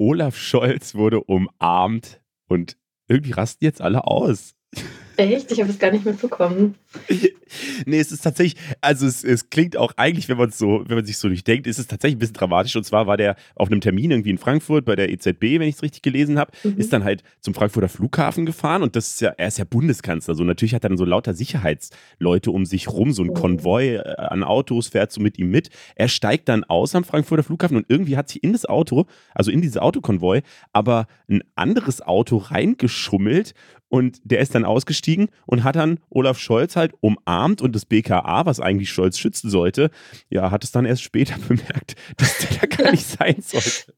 Olaf Scholz wurde umarmt und irgendwie rasten jetzt alle aus. Echt? Ich habe es gar nicht mitbekommen. nee, es ist tatsächlich, also es, es klingt auch eigentlich, wenn man so, wenn man sich so durchdenkt, ist es tatsächlich ein bisschen dramatisch. Und zwar war der auf einem Termin irgendwie in Frankfurt bei der EZB, wenn ich es richtig gelesen habe, mhm. ist dann halt zum Frankfurter Flughafen gefahren und das ist ja, er ist ja Bundeskanzler. So natürlich hat er dann so lauter Sicherheitsleute um sich rum, so ein oh. Konvoi äh, an Autos fährt so mit ihm mit. Er steigt dann aus am Frankfurter Flughafen und irgendwie hat sich in das Auto, also in dieses Autokonvoi, aber ein anderes Auto reingeschummelt und der ist dann ausgestiegen und hat dann Olaf Scholz halt umarmt und das BKA, was eigentlich Scholz schützen sollte, ja, hat es dann erst später bemerkt, dass der da gar nicht sein sollte.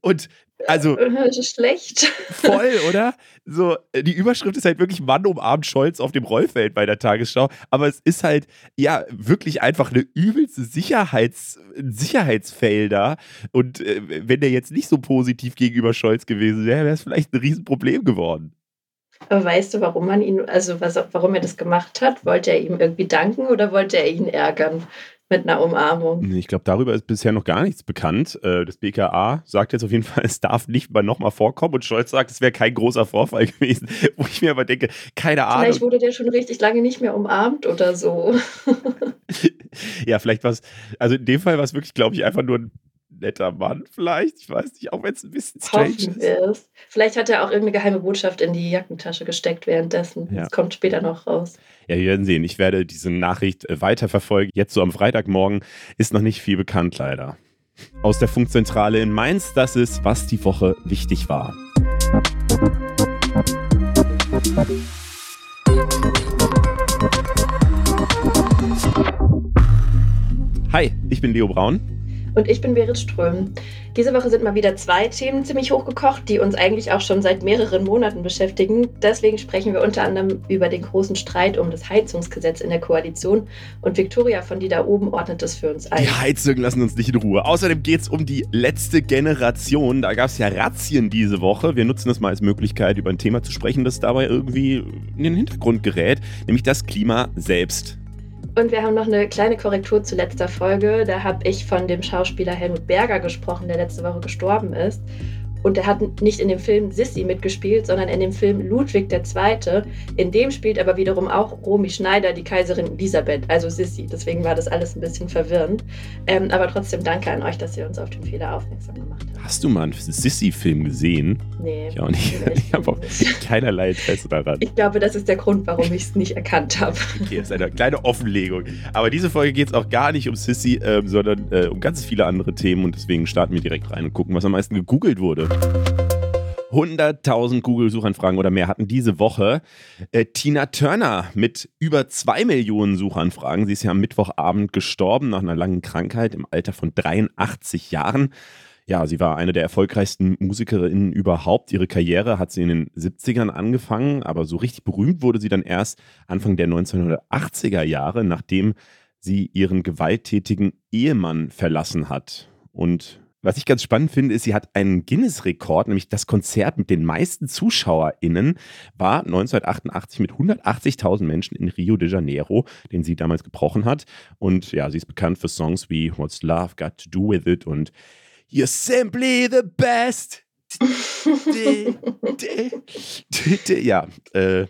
Und also. Schlecht. Voll, oder? So, die Überschrift ist halt wirklich Mann umarmt Scholz auf dem Rollfeld bei der Tagesschau. Aber es ist halt, ja, wirklich einfach eine übelste Sicherheits, Sicherheitsfail da. Und äh, wenn der jetzt nicht so positiv gegenüber Scholz gewesen wäre, wäre es vielleicht ein Riesenproblem geworden. Weißt du, warum man ihn, also was, warum er das gemacht hat? Wollte er ihm irgendwie danken oder wollte er ihn ärgern? mit einer Umarmung. Ich glaube, darüber ist bisher noch gar nichts bekannt. Äh, das BKA sagt jetzt auf jeden Fall, es darf nicht mal nochmal vorkommen und Scholz sagt, es wäre kein großer Vorfall gewesen, wo ich mir aber denke, keine Ahnung. Vielleicht wurde der schon richtig lange nicht mehr umarmt oder so. ja, vielleicht was, also in dem Fall war es wirklich, glaube ich, einfach nur ein netter Mann vielleicht. Ich weiß nicht, auch wenn es ein bisschen strange Hoffen ist. Vielleicht hat er auch irgendeine geheime Botschaft in die Jackentasche gesteckt währenddessen. Ja. Das kommt später noch raus. Ja, wir werden sehen. Ich werde diese Nachricht äh, weiterverfolgen. Jetzt so am Freitagmorgen ist noch nicht viel bekannt, leider. Aus der Funkzentrale in Mainz, das ist, was die Woche wichtig war. Hi, ich bin Leo Braun. Und ich bin Berit Ström. Diese Woche sind mal wieder zwei Themen ziemlich hochgekocht, die uns eigentlich auch schon seit mehreren Monaten beschäftigen. Deswegen sprechen wir unter anderem über den großen Streit um das Heizungsgesetz in der Koalition. Und Viktoria von die da oben ordnet das für uns ein. Die Heizungen lassen uns nicht in Ruhe. Außerdem geht es um die letzte Generation. Da gab es ja Razzien diese Woche. Wir nutzen das mal als Möglichkeit, über ein Thema zu sprechen, das dabei irgendwie in den Hintergrund gerät, nämlich das Klima selbst. Und wir haben noch eine kleine Korrektur zu letzter Folge. Da habe ich von dem Schauspieler Helmut Berger gesprochen, der letzte Woche gestorben ist. Und er hat nicht in dem Film Sissy mitgespielt, sondern in dem Film Ludwig II. In dem spielt aber wiederum auch Romy Schneider, die Kaiserin Elisabeth, also Sissy. Deswegen war das alles ein bisschen verwirrend. Ähm, aber trotzdem danke an euch, dass ihr uns auf den Fehler aufmerksam gemacht habt. Hast du mal einen Sissy-Film gesehen? Nee. Ich auch nicht. Ich habe auch keinerlei Interesse daran. Ich glaube, das ist der Grund, warum ich es nicht erkannt habe. Okay, das ist eine kleine Offenlegung. Aber diese Folge geht es auch gar nicht um Sissy, ähm, sondern äh, um ganz viele andere Themen. Und deswegen starten wir direkt rein und gucken, was am meisten gegoogelt wurde. 100.000 Google-Suchanfragen oder mehr hatten diese Woche äh, Tina Turner mit über 2 Millionen Suchanfragen. Sie ist ja am Mittwochabend gestorben nach einer langen Krankheit im Alter von 83 Jahren. Ja, sie war eine der erfolgreichsten Musikerinnen überhaupt. Ihre Karriere hat sie in den 70ern angefangen, aber so richtig berühmt wurde sie dann erst Anfang der 1980er Jahre, nachdem sie ihren gewalttätigen Ehemann verlassen hat. Und was ich ganz spannend finde, ist, sie hat einen Guinness-Rekord, nämlich das Konzert mit den meisten ZuschauerInnen war 1988 mit 180.000 Menschen in Rio de Janeiro, den sie damals gebrochen hat. Und ja, sie ist bekannt für Songs wie What's Love Got to Do With It und You're Simply the Best. ja, äh,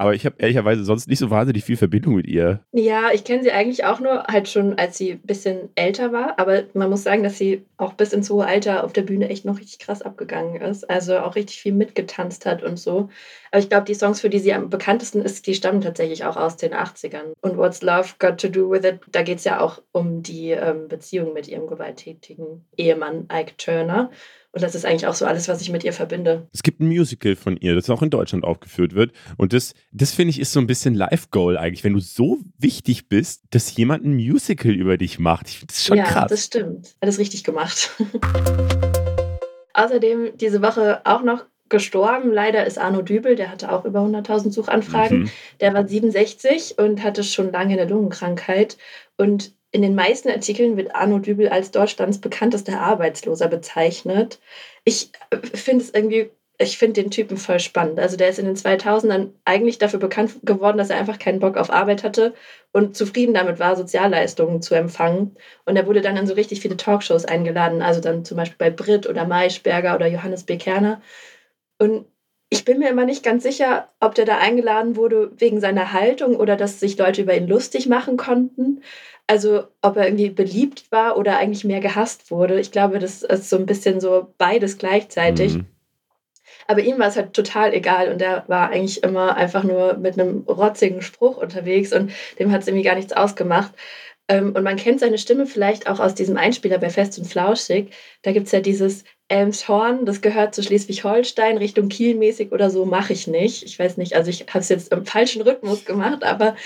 aber ich habe ehrlicherweise sonst nicht so wahnsinnig viel Verbindung mit ihr. Ja, ich kenne sie eigentlich auch nur halt schon, als sie ein bisschen älter war. Aber man muss sagen, dass sie auch bis ins hohe Alter auf der Bühne echt noch richtig krass abgegangen ist. Also auch richtig viel mitgetanzt hat und so. Aber ich glaube, die Songs, für die sie am bekanntesten ist, die stammen tatsächlich auch aus den 80ern. Und What's Love Got to Do with It, da geht es ja auch um die ähm, Beziehung mit ihrem gewalttätigen Ehemann Ike Turner. Und das ist eigentlich auch so alles, was ich mit ihr verbinde. Es gibt ein Musical von ihr, das auch in Deutschland aufgeführt wird. Und das, das finde ich, ist so ein bisschen Life-Goal eigentlich, wenn du so wichtig bist, dass jemand ein Musical über dich macht. Ich finde das schon ja, krass. Ja, das stimmt. Alles richtig gemacht. Außerdem diese Woche auch noch gestorben. Leider ist Arno Dübel, der hatte auch über 100.000 Suchanfragen. Mhm. Der war 67 und hatte schon lange eine Lungenkrankheit. Und in den meisten Artikeln wird Arno Dübel als Deutschlands bekanntester Arbeitsloser bezeichnet. Ich äh, finde es irgendwie ich finde den Typen voll spannend. Also der ist in den 2000ern eigentlich dafür bekannt geworden, dass er einfach keinen Bock auf Arbeit hatte und zufrieden damit war, Sozialleistungen zu empfangen. Und er wurde dann in so richtig viele Talkshows eingeladen, also dann zum Beispiel bei Brit oder Maischberger oder Johannes B. Kerner. Und ich bin mir immer nicht ganz sicher, ob der da eingeladen wurde wegen seiner Haltung oder dass sich Leute über ihn lustig machen konnten. Also ob er irgendwie beliebt war oder eigentlich mehr gehasst wurde. Ich glaube, das ist so ein bisschen so beides gleichzeitig. Mhm. Aber ihm war es halt total egal und er war eigentlich immer einfach nur mit einem rotzigen Spruch unterwegs und dem hat es irgendwie gar nichts ausgemacht. Ähm, und man kennt seine Stimme vielleicht auch aus diesem Einspieler bei Fest und Flauschig. Da gibt es ja dieses Elmshorn, das gehört zu Schleswig-Holstein, Richtung Kiel mäßig oder so, mache ich nicht. Ich weiß nicht, also ich habe es jetzt im falschen Rhythmus gemacht, aber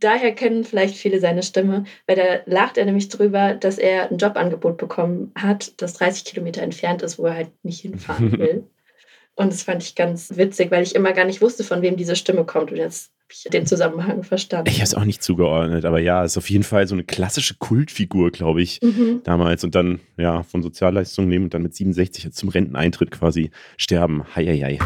daher kennen vielleicht viele seine Stimme, weil da lacht er nämlich drüber, dass er ein Jobangebot bekommen hat, das 30 Kilometer entfernt ist, wo er halt nicht hinfahren will. Und das fand ich ganz witzig, weil ich immer gar nicht wusste, von wem diese Stimme kommt. Und jetzt habe ich den Zusammenhang verstanden. Ich habe es auch nicht zugeordnet, aber ja, ist auf jeden Fall so eine klassische Kultfigur, glaube ich, mhm. damals. Und dann, ja, von Sozialleistungen nehmen und dann mit 67 zum Renteneintritt quasi sterben. Heieiei.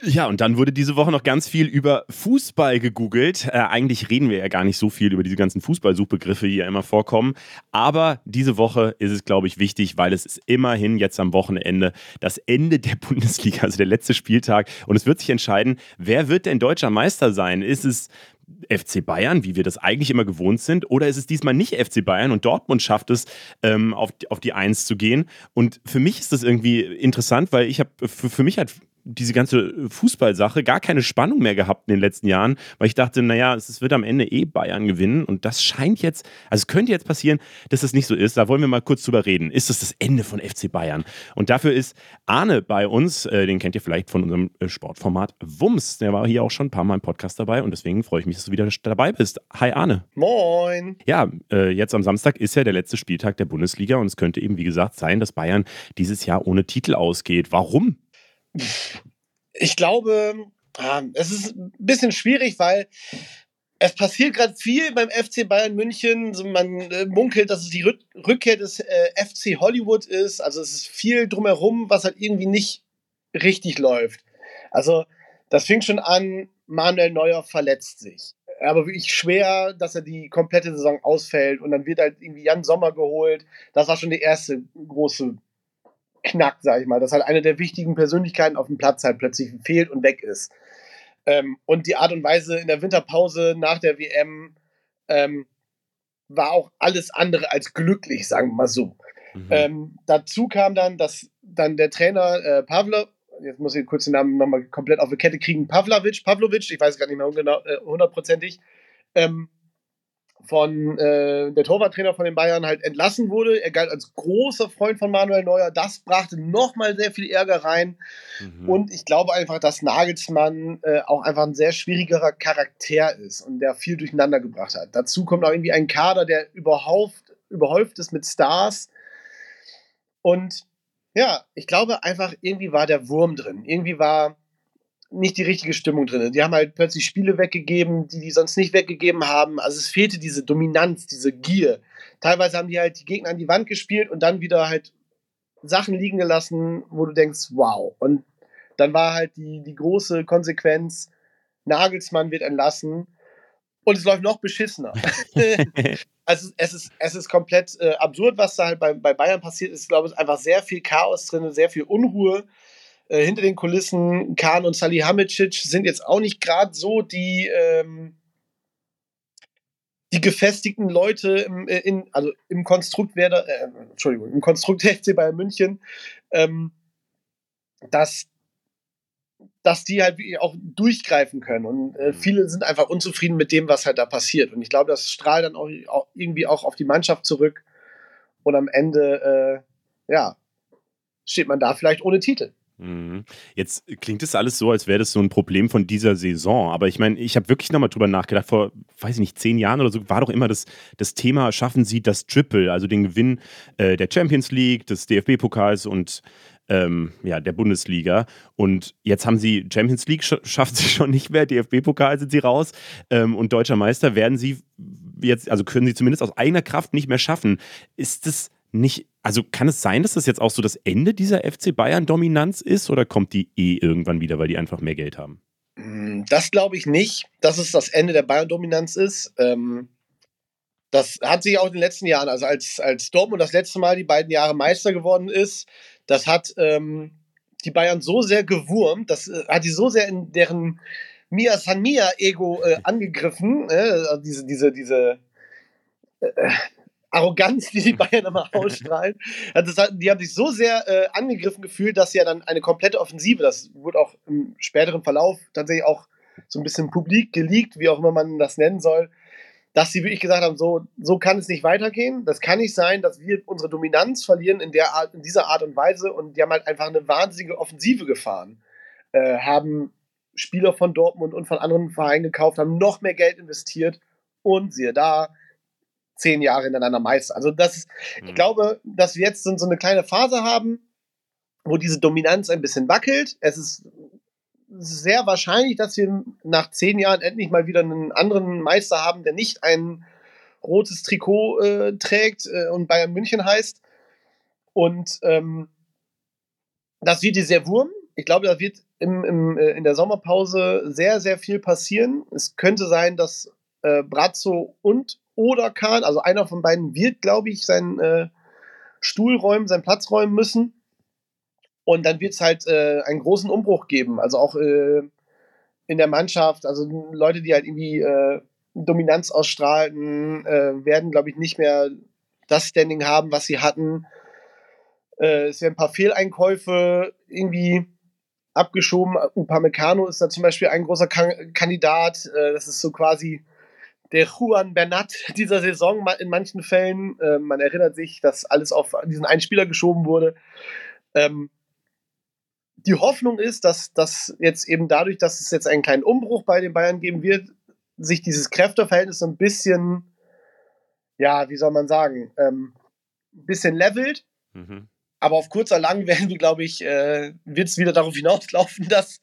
Ja, und dann wurde diese Woche noch ganz viel über Fußball gegoogelt. Äh, eigentlich reden wir ja gar nicht so viel über diese ganzen Fußballsuchbegriffe, die ja immer vorkommen. Aber diese Woche ist es, glaube ich, wichtig, weil es ist immerhin jetzt am Wochenende das Ende der Bundesliga, also der letzte Spieltag. Und es wird sich entscheiden, wer wird denn deutscher Meister sein? Ist es FC Bayern, wie wir das eigentlich immer gewohnt sind, oder ist es diesmal nicht FC Bayern und Dortmund schafft es, ähm, auf, die, auf die Eins zu gehen? Und für mich ist das irgendwie interessant, weil ich habe, für, für mich hat diese ganze Fußballsache gar keine Spannung mehr gehabt in den letzten Jahren, weil ich dachte, naja, es wird am Ende eh Bayern gewinnen und das scheint jetzt, also es könnte jetzt passieren, dass das nicht so ist. Da wollen wir mal kurz drüber reden. Ist das das Ende von FC Bayern? Und dafür ist Arne bei uns, äh, den kennt ihr vielleicht von unserem äh, Sportformat Wums. Der war hier auch schon ein paar Mal im Podcast dabei und deswegen freue ich mich, dass du wieder dabei bist. Hi Arne. Moin. Ja, äh, jetzt am Samstag ist ja der letzte Spieltag der Bundesliga und es könnte eben, wie gesagt, sein, dass Bayern dieses Jahr ohne Titel ausgeht. Warum? Ich glaube, es ist ein bisschen schwierig, weil es passiert gerade viel beim FC Bayern München. man äh, munkelt, dass es die Rückkehr des äh, FC Hollywood ist. Also es ist viel drumherum, was halt irgendwie nicht richtig läuft. Also das fing schon an, Manuel Neuer verletzt sich. Aber wirklich schwer, dass er die komplette Saison ausfällt und dann wird halt irgendwie Jan Sommer geholt. Das war schon die erste große knackt, sag ich mal, dass halt eine der wichtigen Persönlichkeiten auf dem Platz halt plötzlich fehlt und weg ist. Ähm, und die Art und Weise in der Winterpause nach der WM ähm, war auch alles andere als glücklich, sagen wir mal so. Mhm. Ähm, dazu kam dann, dass dann der Trainer äh, Pavlo, jetzt muss ich kurz den Namen nochmal komplett auf die Kette kriegen, Pavlovic, Pavlovic, ich weiß gar nicht mehr genau, äh, hundertprozentig, ähm, von äh, der Torwarttrainer von den Bayern halt entlassen wurde. Er galt als großer Freund von Manuel Neuer. Das brachte nochmal sehr viel Ärger rein. Mhm. Und ich glaube einfach, dass Nagelsmann äh, auch einfach ein sehr schwierigerer Charakter ist und der viel durcheinander gebracht hat. Dazu kommt auch irgendwie ein Kader, der überhaupt, überhäuft ist mit Stars. Und ja, ich glaube einfach, irgendwie war der Wurm drin. Irgendwie war nicht die richtige Stimmung drin. Die haben halt plötzlich Spiele weggegeben, die die sonst nicht weggegeben haben. Also es fehlte diese Dominanz, diese Gier. Teilweise haben die halt die Gegner an die Wand gespielt und dann wieder halt Sachen liegen gelassen, wo du denkst, wow. Und dann war halt die, die große Konsequenz, Nagelsmann wird entlassen und es läuft noch beschissener. also es ist, es ist komplett äh, absurd, was da halt bei, bei Bayern passiert ist. Ich glaube, es ist einfach sehr viel Chaos drin, sehr viel Unruhe. Äh, hinter den Kulissen, Kahn und Salihamidzic sind jetzt auch nicht gerade so die, ähm, die gefestigten Leute im, äh, in, also im Konstrukt Werder, äh, Entschuldigung, im Konstrukt FC Bayern München, ähm, dass, dass die halt auch durchgreifen können. Und äh, mhm. viele sind einfach unzufrieden mit dem, was halt da passiert. Und ich glaube, das strahlt dann auch, auch, irgendwie auch auf die Mannschaft zurück. Und am Ende, äh, ja, steht man da vielleicht ohne Titel. Mhm. Jetzt klingt es alles so, als wäre das so ein Problem von dieser Saison. Aber ich meine, ich habe wirklich nochmal drüber nachgedacht. Vor, weiß ich nicht, zehn Jahren oder so war doch immer das, das Thema, schaffen Sie das Triple, also den Gewinn äh, der Champions League, des DFB-Pokals und ähm, ja, der Bundesliga. Und jetzt haben sie Champions League, sch schafft sie schon nicht mehr, DFB-Pokal sind sie raus ähm, und deutscher Meister werden sie jetzt, also können sie zumindest aus eigener Kraft nicht mehr schaffen. Ist das nicht, also kann es sein, dass das jetzt auch so das Ende dieser FC Bayern-Dominanz ist oder kommt die eh irgendwann wieder, weil die einfach mehr Geld haben? Mm, das glaube ich nicht, dass es das Ende der Bayern-Dominanz ist. Ähm, das hat sich auch in den letzten Jahren, also als, als Dortmund das letzte Mal die beiden Jahre Meister geworden ist, das hat ähm, die Bayern so sehr gewurmt, das äh, hat die so sehr in deren Mia San Mia Ego äh, angegriffen, äh, diese, diese, diese äh, Arroganz, die die Bayern immer ausstrahlen. Also hat, die haben sich so sehr äh, angegriffen gefühlt, dass sie ja dann eine komplette Offensive, das wurde auch im späteren Verlauf tatsächlich auch so ein bisschen publik geleakt, wie auch immer man das nennen soll, dass sie wirklich gesagt haben, so, so kann es nicht weitergehen. Das kann nicht sein, dass wir unsere Dominanz verlieren in, der Art, in dieser Art und Weise. Und die haben halt einfach eine wahnsinnige Offensive gefahren. Äh, haben Spieler von Dortmund und von anderen Vereinen gekauft, haben noch mehr Geld investiert und siehe da, zehn Jahre hintereinander Meister. Also das ist, mhm. ich glaube, dass wir jetzt so eine kleine Phase haben, wo diese Dominanz ein bisschen wackelt. Es ist sehr wahrscheinlich, dass wir nach zehn Jahren endlich mal wieder einen anderen Meister haben, der nicht ein rotes Trikot äh, trägt äh, und Bayern München heißt. Und ähm, das wird dir sehr wurm. Ich glaube, da wird im, im, äh, in der Sommerpause sehr, sehr viel passieren. Es könnte sein, dass äh, Brazzo und oder Kahn, also einer von beiden wird, glaube ich, seinen äh, Stuhl räumen, seinen Platz räumen müssen. Und dann wird es halt äh, einen großen Umbruch geben. Also auch äh, in der Mannschaft, also Leute, die halt irgendwie äh, Dominanz ausstrahlten, äh, werden, glaube ich, nicht mehr das Standing haben, was sie hatten. Äh, es werden ein paar Fehleinkäufe irgendwie abgeschoben. Upamecano ist da zum Beispiel ein großer kan Kandidat. Das ist so quasi der Juan Bernat dieser Saison in manchen Fällen. Ähm, man erinnert sich, dass alles auf diesen einen Spieler geschoben wurde. Ähm, die Hoffnung ist, dass, dass jetzt eben dadurch, dass es jetzt einen kleinen Umbruch bei den Bayern geben wird, sich dieses Kräfteverhältnis so ein bisschen, ja, wie soll man sagen, ähm, ein bisschen levelt. Mhm. Aber auf kurzer lang werden wir, glaube ich, äh, wird es wieder darauf hinauslaufen, dass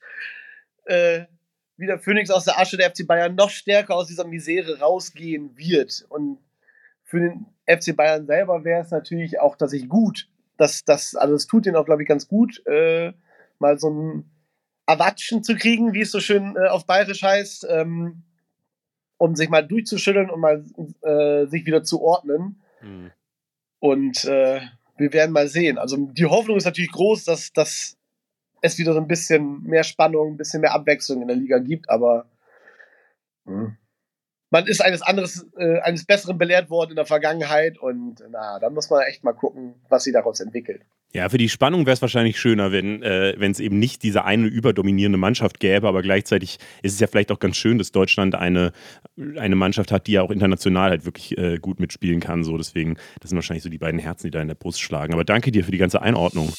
äh, wieder Phoenix aus der Asche der FC Bayern noch stärker aus dieser Misere rausgehen wird. Und für den FC Bayern selber wäre es natürlich auch tatsächlich gut, dass das, also es tut ihnen auch, glaube ich, ganz gut, äh, mal so ein Erwatschen zu kriegen, wie es so schön äh, auf Bayerisch heißt, ähm, um sich mal durchzuschütteln und mal äh, sich wieder zu ordnen. Mhm. Und äh, wir werden mal sehen. Also die Hoffnung ist natürlich groß, dass, dass es wieder so ein bisschen mehr Spannung, ein bisschen mehr Abwechslung in der Liga gibt, aber hm. man ist eines anderes, äh, eines Besseren belehrt worden in der Vergangenheit und na, da muss man echt mal gucken, was sich daraus entwickelt. Ja, für die Spannung wäre es wahrscheinlich schöner, wenn äh, es eben nicht diese eine überdominierende Mannschaft gäbe, aber gleichzeitig ist es ja vielleicht auch ganz schön, dass Deutschland eine, eine Mannschaft hat, die ja auch international halt wirklich äh, gut mitspielen kann. So, deswegen, das sind wahrscheinlich so die beiden Herzen, die da in der Brust schlagen. Aber danke dir für die ganze Einordnung.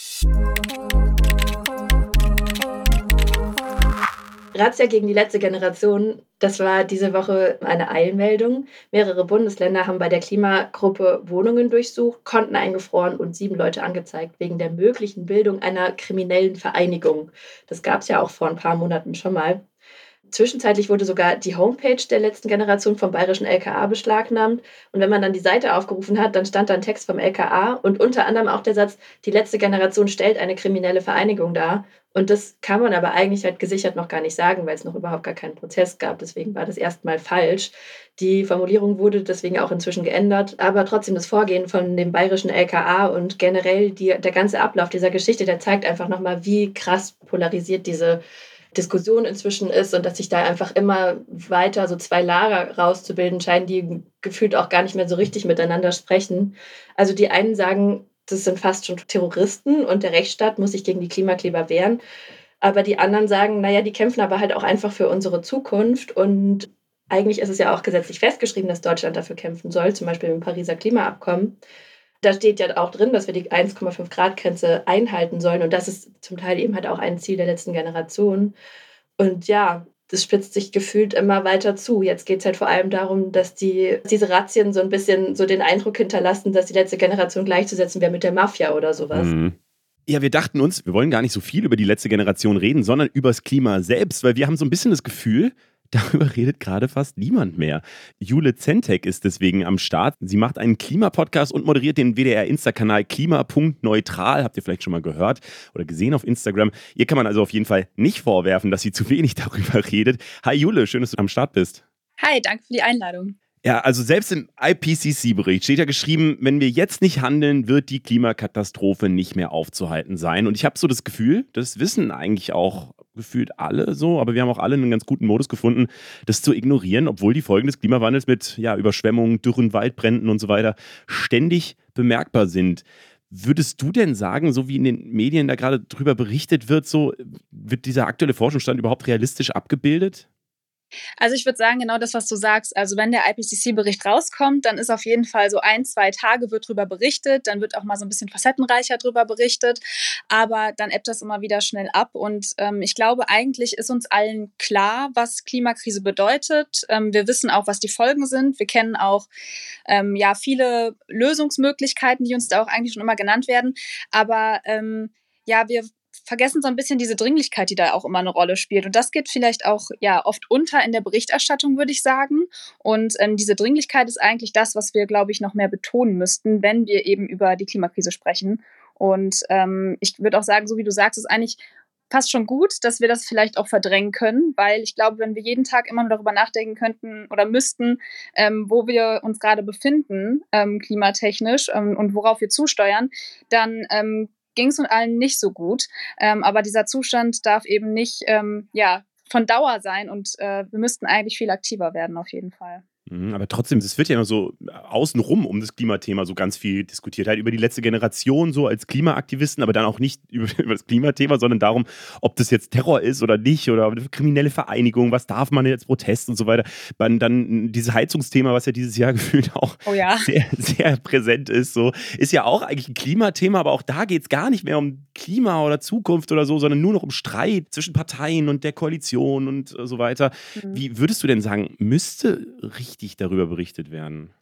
Razzia gegen die letzte Generation, das war diese Woche eine Eilmeldung. Mehrere Bundesländer haben bei der Klimagruppe Wohnungen durchsucht, Konten eingefroren und sieben Leute angezeigt wegen der möglichen Bildung einer kriminellen Vereinigung. Das gab es ja auch vor ein paar Monaten schon mal. Zwischenzeitlich wurde sogar die Homepage der letzten Generation vom bayerischen LKA beschlagnahmt. Und wenn man dann die Seite aufgerufen hat, dann stand da ein Text vom LKA und unter anderem auch der Satz, die letzte Generation stellt eine kriminelle Vereinigung dar. Und das kann man aber eigentlich halt gesichert noch gar nicht sagen, weil es noch überhaupt gar keinen Prozess gab. Deswegen war das erstmal falsch. Die Formulierung wurde deswegen auch inzwischen geändert. Aber trotzdem das Vorgehen von dem bayerischen LKA und generell die, der ganze Ablauf dieser Geschichte, der zeigt einfach nochmal, wie krass polarisiert diese Diskussion inzwischen ist und dass sich da einfach immer weiter so zwei Lager rauszubilden scheinen, die gefühlt auch gar nicht mehr so richtig miteinander sprechen. Also die einen sagen, das sind fast schon Terroristen und der Rechtsstaat muss sich gegen die Klimakleber wehren. Aber die anderen sagen, naja, die kämpfen aber halt auch einfach für unsere Zukunft und eigentlich ist es ja auch gesetzlich festgeschrieben, dass Deutschland dafür kämpfen soll, zum Beispiel im Pariser Klimaabkommen. Da steht ja auch drin, dass wir die 1,5 Grad Grenze einhalten sollen und das ist zum Teil eben halt auch ein Ziel der letzten Generation. Und ja, das spitzt sich gefühlt immer weiter zu. Jetzt geht es halt vor allem darum, dass die, diese Razzien so ein bisschen so den Eindruck hinterlassen, dass die letzte Generation gleichzusetzen wäre mit der Mafia oder sowas. Mhm. Ja, wir dachten uns, wir wollen gar nicht so viel über die letzte Generation reden, sondern über das Klima selbst, weil wir haben so ein bisschen das Gefühl, Darüber redet gerade fast niemand mehr. Jule Zentek ist deswegen am Start. Sie macht einen Klimapodcast und moderiert den WDR-Insta-Kanal klima.neutral. Habt ihr vielleicht schon mal gehört oder gesehen auf Instagram. Ihr kann man also auf jeden Fall nicht vorwerfen, dass sie zu wenig darüber redet. Hi Jule, schön, dass du am Start bist. Hi, danke für die Einladung. Ja, also selbst im IPCC-Bericht steht ja geschrieben, wenn wir jetzt nicht handeln, wird die Klimakatastrophe nicht mehr aufzuhalten sein. Und ich habe so das Gefühl, das wissen eigentlich auch gefühlt alle so, aber wir haben auch alle einen ganz guten Modus gefunden, das zu ignorieren, obwohl die Folgen des Klimawandels mit ja, Überschwemmungen, Dürren, Waldbränden und so weiter ständig bemerkbar sind. Würdest du denn sagen, so wie in den Medien da gerade drüber berichtet wird, so wird dieser aktuelle Forschungsstand überhaupt realistisch abgebildet? Also ich würde sagen, genau das, was du sagst. Also wenn der IPCC-Bericht rauskommt, dann ist auf jeden Fall so ein, zwei Tage wird drüber berichtet, dann wird auch mal so ein bisschen facettenreicher drüber berichtet, aber dann ebbt das immer wieder schnell ab. Und ähm, ich glaube, eigentlich ist uns allen klar, was Klimakrise bedeutet. Ähm, wir wissen auch, was die Folgen sind. Wir kennen auch ähm, ja viele Lösungsmöglichkeiten, die uns da auch eigentlich schon immer genannt werden. Aber ähm, ja, wir vergessen so ein bisschen diese Dringlichkeit, die da auch immer eine Rolle spielt. Und das geht vielleicht auch ja oft unter in der Berichterstattung, würde ich sagen. Und ähm, diese Dringlichkeit ist eigentlich das, was wir, glaube ich, noch mehr betonen müssten, wenn wir eben über die Klimakrise sprechen. Und ähm, ich würde auch sagen, so wie du sagst, ist eigentlich fast schon gut, dass wir das vielleicht auch verdrängen können, weil ich glaube, wenn wir jeden Tag immer nur darüber nachdenken könnten oder müssten, ähm, wo wir uns gerade befinden, ähm, klimatechnisch ähm, und worauf wir zusteuern, dann ähm, ging es uns allen nicht so gut. Ähm, aber dieser Zustand darf eben nicht ähm, ja, von Dauer sein und äh, wir müssten eigentlich viel aktiver werden, auf jeden Fall. Mhm, aber trotzdem, es wird ja immer so außenrum um das Klimathema so ganz viel diskutiert. Halt über die letzte Generation so als Klimaaktivisten, aber dann auch nicht über, über, das Klimathema, sondern darum, ob das jetzt Terror ist oder nicht oder kriminelle Vereinigung, was darf man jetzt Protest und so weiter. Dann, dann dieses Heizungsthema, was ja dieses Jahr gefühlt auch oh ja. sehr, sehr präsent ist, so ist ja auch eigentlich ein Klimathema, aber auch da geht es gar nicht mehr um Klima oder Zukunft oder so, sondern nur noch um Streit zwischen Parteien und der Koalition und so weiter. Mhm. Wie würdest du denn sagen, müsste richtig richtig darüber berichtet werden?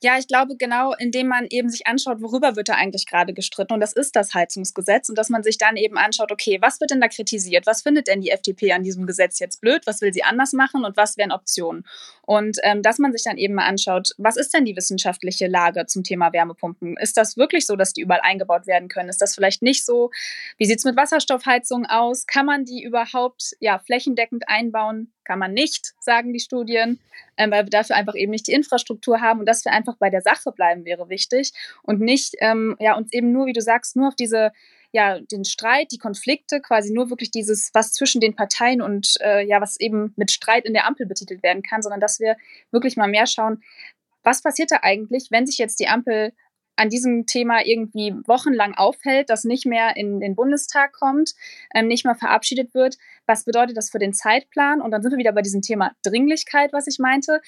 Ja, ich glaube genau, indem man eben sich anschaut, worüber wird da eigentlich gerade gestritten und das ist das Heizungsgesetz und dass man sich dann eben anschaut, okay, was wird denn da kritisiert? Was findet denn die FDP an diesem Gesetz jetzt blöd? Was will sie anders machen und was wären Optionen? Und ähm, dass man sich dann eben mal anschaut, was ist denn die wissenschaftliche Lage zum Thema Wärmepumpen? Ist das wirklich so, dass die überall eingebaut werden können? Ist das vielleicht nicht so? Wie sieht es mit Wasserstoffheizungen aus? Kann man die überhaupt ja, flächendeckend einbauen? Kann man nicht, sagen die Studien, ähm, weil wir dafür einfach eben nicht die Infrastruktur haben und dass wir einfach bei der Sache bleiben wäre wichtig und nicht ähm, ja uns eben nur, wie du sagst, nur auf diese ja den Streit, die Konflikte, quasi nur wirklich dieses was zwischen den Parteien und äh, ja was eben mit Streit in der Ampel betitelt werden kann, sondern dass wir wirklich mal mehr schauen, was passiert da eigentlich, wenn sich jetzt die Ampel an diesem Thema irgendwie wochenlang aufhält, das nicht mehr in den Bundestag kommt, ähm, nicht mehr verabschiedet wird. Was bedeutet das für den Zeitplan? Und dann sind wir wieder bei diesem Thema Dringlichkeit, was ich meinte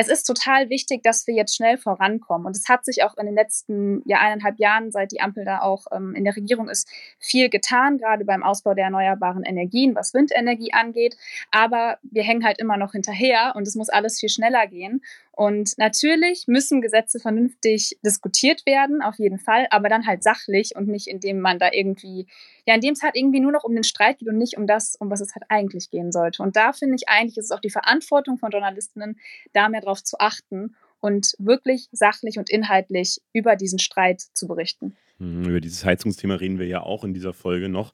es ist total wichtig, dass wir jetzt schnell vorankommen. Und es hat sich auch in den letzten ja, eineinhalb Jahren, seit die Ampel da auch ähm, in der Regierung ist, viel getan, gerade beim Ausbau der erneuerbaren Energien, was Windenergie angeht. Aber wir hängen halt immer noch hinterher und es muss alles viel schneller gehen. Und natürlich müssen Gesetze vernünftig diskutiert werden, auf jeden Fall, aber dann halt sachlich und nicht, indem man da irgendwie, ja, indem es halt irgendwie nur noch um den Streit geht und nicht um das, um was es halt eigentlich gehen sollte. Und da finde ich eigentlich, ist es auch die Verantwortung von Journalistinnen, da mehr darauf zu achten und wirklich sachlich und inhaltlich über diesen Streit zu berichten. Mhm, über dieses Heizungsthema reden wir ja auch in dieser Folge noch.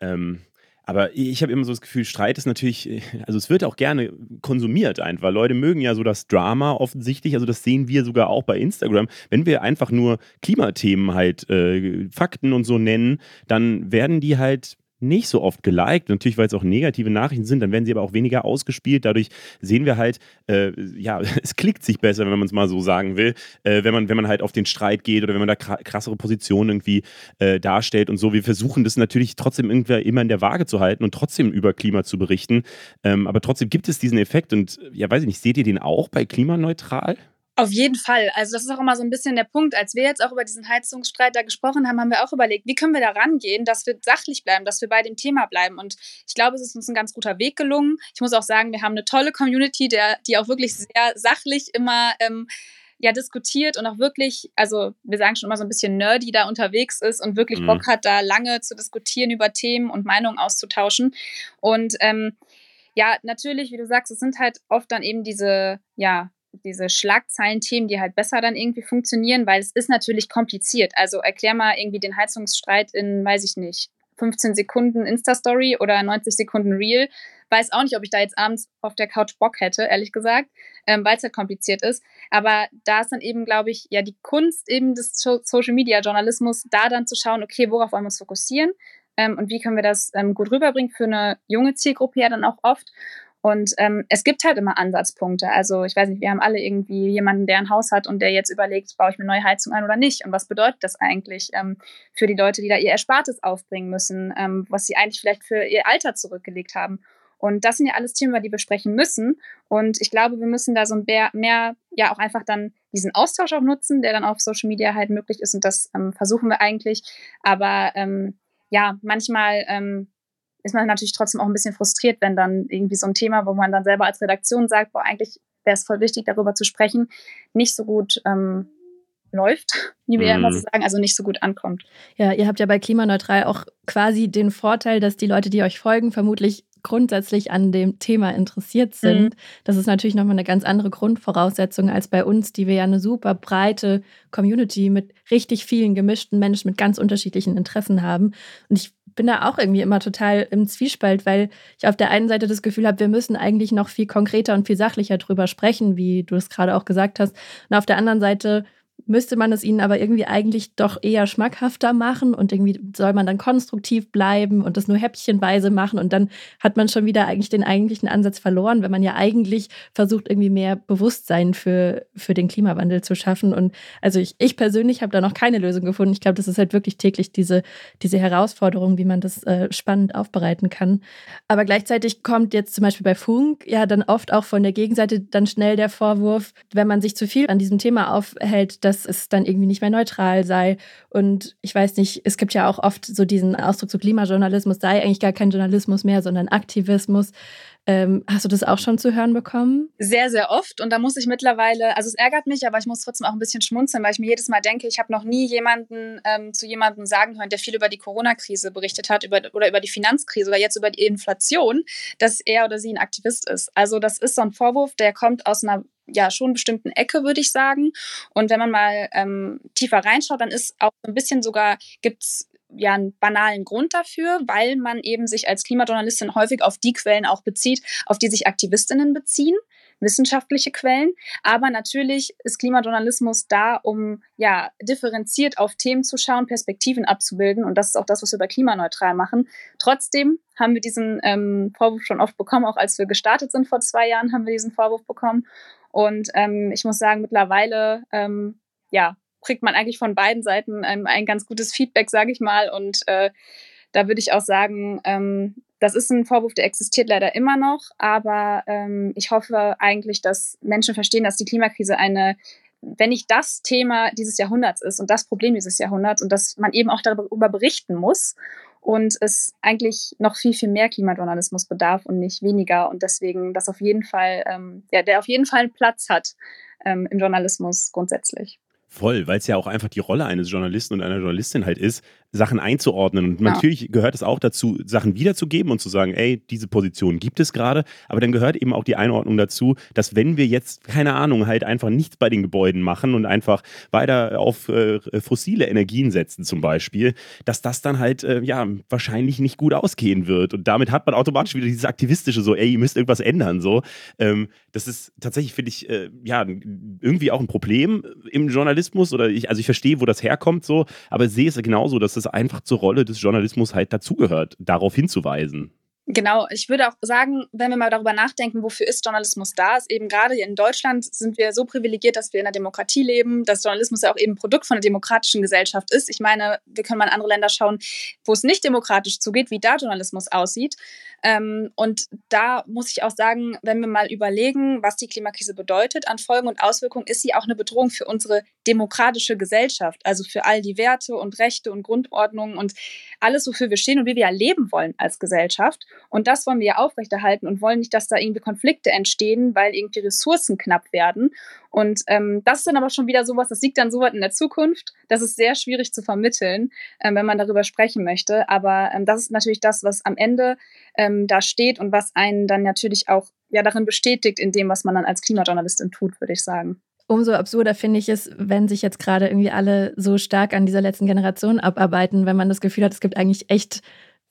Ähm, aber ich habe immer so das Gefühl, Streit ist natürlich, also es wird auch gerne konsumiert einfach. Leute mögen ja so das Drama offensichtlich, also das sehen wir sogar auch bei Instagram. Wenn wir einfach nur Klimathemen halt äh, Fakten und so nennen, dann werden die halt nicht so oft geliked. Natürlich, weil es auch negative Nachrichten sind, dann werden sie aber auch weniger ausgespielt. Dadurch sehen wir halt, äh, ja, es klickt sich besser, wenn man es mal so sagen will, äh, wenn, man, wenn man halt auf den Streit geht oder wenn man da krassere Positionen irgendwie äh, darstellt und so. Wir versuchen das natürlich trotzdem irgendwie immer in der Waage zu halten und trotzdem über Klima zu berichten. Ähm, aber trotzdem gibt es diesen Effekt und ja, weiß ich nicht, seht ihr den auch bei klimaneutral? Auf jeden Fall. Also das ist auch immer so ein bisschen der Punkt. Als wir jetzt auch über diesen Heizungsstreit da gesprochen haben, haben wir auch überlegt, wie können wir da rangehen, dass wir sachlich bleiben, dass wir bei dem Thema bleiben. Und ich glaube, es ist uns ein ganz guter Weg gelungen. Ich muss auch sagen, wir haben eine tolle Community, der, die auch wirklich sehr sachlich immer ähm, ja diskutiert und auch wirklich, also wir sagen schon immer so ein bisschen nerdy da unterwegs ist und wirklich mhm. Bock hat, da lange zu diskutieren über Themen und Meinungen auszutauschen. Und ähm, Ja, natürlich, wie du sagst, es sind halt oft dann eben diese, ja, diese Schlagzeilenthemen, die halt besser dann irgendwie funktionieren, weil es ist natürlich kompliziert. Also erklär mal irgendwie den Heizungsstreit in, weiß ich nicht, 15 Sekunden Insta-Story oder 90 Sekunden Reel. Weiß auch nicht, ob ich da jetzt abends auf der Couch Bock hätte, ehrlich gesagt, ähm, weil es halt kompliziert ist. Aber da ist dann eben, glaube ich, ja die Kunst eben des Social-Media-Journalismus, da dann zu schauen, okay, worauf wollen wir uns fokussieren ähm, und wie können wir das ähm, gut rüberbringen für eine junge Zielgruppe ja dann auch oft. Und ähm, es gibt halt immer Ansatzpunkte. Also ich weiß nicht, wir haben alle irgendwie jemanden, der ein Haus hat und der jetzt überlegt, baue ich mir neue Heizung ein oder nicht? Und was bedeutet das eigentlich ähm, für die Leute, die da ihr Erspartes aufbringen müssen, ähm, was sie eigentlich vielleicht für ihr Alter zurückgelegt haben? Und das sind ja alles Themen, über die wir sprechen müssen. Und ich glaube, wir müssen da so mehr, mehr ja auch einfach dann diesen Austausch auch nutzen, der dann auf Social Media halt möglich ist. Und das ähm, versuchen wir eigentlich. Aber ähm, ja, manchmal ähm, ist man natürlich trotzdem auch ein bisschen frustriert, wenn dann irgendwie so ein Thema, wo man dann selber als Redaktion sagt, boah, eigentlich wäre es voll wichtig, darüber zu sprechen, nicht so gut ähm, läuft, wie wir mm. ja immer so mhm. sagen, also nicht so gut ankommt. Ja, ihr habt ja bei Klimaneutral auch quasi den Vorteil, dass die Leute, die euch folgen, vermutlich grundsätzlich an dem Thema interessiert sind. Mhm. Das ist natürlich nochmal eine ganz andere Grundvoraussetzung als bei uns, die wir ja eine super breite Community mit richtig vielen gemischten Menschen mit ganz unterschiedlichen Interessen haben. Und ich bin da auch irgendwie immer total im Zwiespalt, weil ich auf der einen Seite das Gefühl habe, wir müssen eigentlich noch viel konkreter und viel sachlicher drüber sprechen, wie du es gerade auch gesagt hast. Und auf der anderen Seite müsste man es ihnen aber irgendwie eigentlich doch eher schmackhafter machen und irgendwie soll man dann konstruktiv bleiben und das nur häppchenweise machen und dann hat man schon wieder eigentlich den eigentlichen Ansatz verloren, wenn man ja eigentlich versucht, irgendwie mehr Bewusstsein für, für den Klimawandel zu schaffen. Und also ich, ich persönlich habe da noch keine Lösung gefunden. Ich glaube, das ist halt wirklich täglich diese, diese Herausforderung, wie man das äh, spannend aufbereiten kann. Aber gleichzeitig kommt jetzt zum Beispiel bei Funk ja dann oft auch von der Gegenseite dann schnell der Vorwurf, wenn man sich zu viel an diesem Thema aufhält, dass es dann irgendwie nicht mehr neutral sei. Und ich weiß nicht, es gibt ja auch oft so diesen Ausdruck, so Klimajournalismus sei eigentlich gar kein Journalismus mehr, sondern Aktivismus. Ähm, hast du das auch schon zu hören bekommen? Sehr, sehr oft. Und da muss ich mittlerweile, also es ärgert mich, aber ich muss trotzdem auch ein bisschen schmunzeln, weil ich mir jedes Mal denke, ich habe noch nie jemanden ähm, zu jemandem sagen hören, der viel über die Corona-Krise berichtet hat über, oder über die Finanzkrise oder jetzt über die Inflation, dass er oder sie ein Aktivist ist. Also das ist so ein Vorwurf, der kommt aus einer ja schon bestimmten Ecke, würde ich sagen. Und wenn man mal ähm, tiefer reinschaut, dann ist auch ein bisschen sogar, gibt's ja einen banalen Grund dafür, weil man eben sich als Klimajournalistin häufig auf die Quellen auch bezieht, auf die sich Aktivistinnen beziehen, wissenschaftliche Quellen. Aber natürlich ist Klimajournalismus da, um ja differenziert auf Themen zu schauen, Perspektiven abzubilden. Und das ist auch das, was wir bei klimaneutral machen. Trotzdem haben wir diesen ähm, Vorwurf schon oft bekommen, auch als wir gestartet sind vor zwei Jahren, haben wir diesen Vorwurf bekommen. Und ähm, ich muss sagen, mittlerweile ähm, ja, kriegt man eigentlich von beiden Seiten ähm, ein ganz gutes Feedback, sage ich mal. Und äh, da würde ich auch sagen, ähm, das ist ein Vorwurf, der existiert leider immer noch. Aber ähm, ich hoffe eigentlich, dass Menschen verstehen, dass die Klimakrise eine wenn nicht das Thema dieses Jahrhunderts ist und das Problem dieses Jahrhunderts und dass man eben auch darüber berichten muss und es eigentlich noch viel, viel mehr Klimajournalismus bedarf und nicht weniger und deswegen das auf jeden Fall, ähm, ja, der auf jeden Fall einen Platz hat ähm, im Journalismus grundsätzlich. Voll, weil es ja auch einfach die Rolle eines Journalisten und einer Journalistin halt ist, Sachen einzuordnen. Und ja. natürlich gehört es auch dazu, Sachen wiederzugeben und zu sagen, ey, diese Position gibt es gerade. Aber dann gehört eben auch die Einordnung dazu, dass wenn wir jetzt, keine Ahnung, halt einfach nichts bei den Gebäuden machen und einfach weiter auf äh, fossile Energien setzen zum Beispiel, dass das dann halt, äh, ja, wahrscheinlich nicht gut ausgehen wird. Und damit hat man automatisch wieder dieses aktivistische so, ey, ihr müsst irgendwas ändern, so. Ähm, das ist tatsächlich, finde ich, äh, ja, irgendwie auch ein Problem im Journalismus oder ich, also ich verstehe, wo das herkommt so, aber sehe es genauso, dass das einfach zur Rolle des Journalismus halt dazugehört, darauf hinzuweisen. Genau, ich würde auch sagen, wenn wir mal darüber nachdenken, wofür ist Journalismus da, ist eben gerade in Deutschland sind wir so privilegiert, dass wir in einer Demokratie leben, dass Journalismus ja auch eben Produkt von einer demokratischen Gesellschaft ist. Ich meine, wir können mal in andere Länder schauen, wo es nicht demokratisch zugeht, wie da Journalismus aussieht. Ähm, und da muss ich auch sagen, wenn wir mal überlegen, was die Klimakrise bedeutet an Folgen und Auswirkungen, ist sie auch eine Bedrohung für unsere demokratische Gesellschaft, also für all die Werte und Rechte und Grundordnungen und alles, wofür wir stehen und wie wir ja leben wollen als Gesellschaft. Und das wollen wir ja aufrechterhalten und wollen nicht, dass da irgendwie Konflikte entstehen, weil irgendwie Ressourcen knapp werden. Und ähm, das ist dann aber schon wieder sowas, das liegt dann so weit in der Zukunft, das ist sehr schwierig zu vermitteln, ähm, wenn man darüber sprechen möchte. Aber ähm, das ist natürlich das, was am Ende ähm, da steht und was einen dann natürlich auch ja darin bestätigt in dem, was man dann als Klimajournalistin tut, würde ich sagen. Umso absurder finde ich es, wenn sich jetzt gerade irgendwie alle so stark an dieser letzten Generation abarbeiten, wenn man das Gefühl hat, es gibt eigentlich echt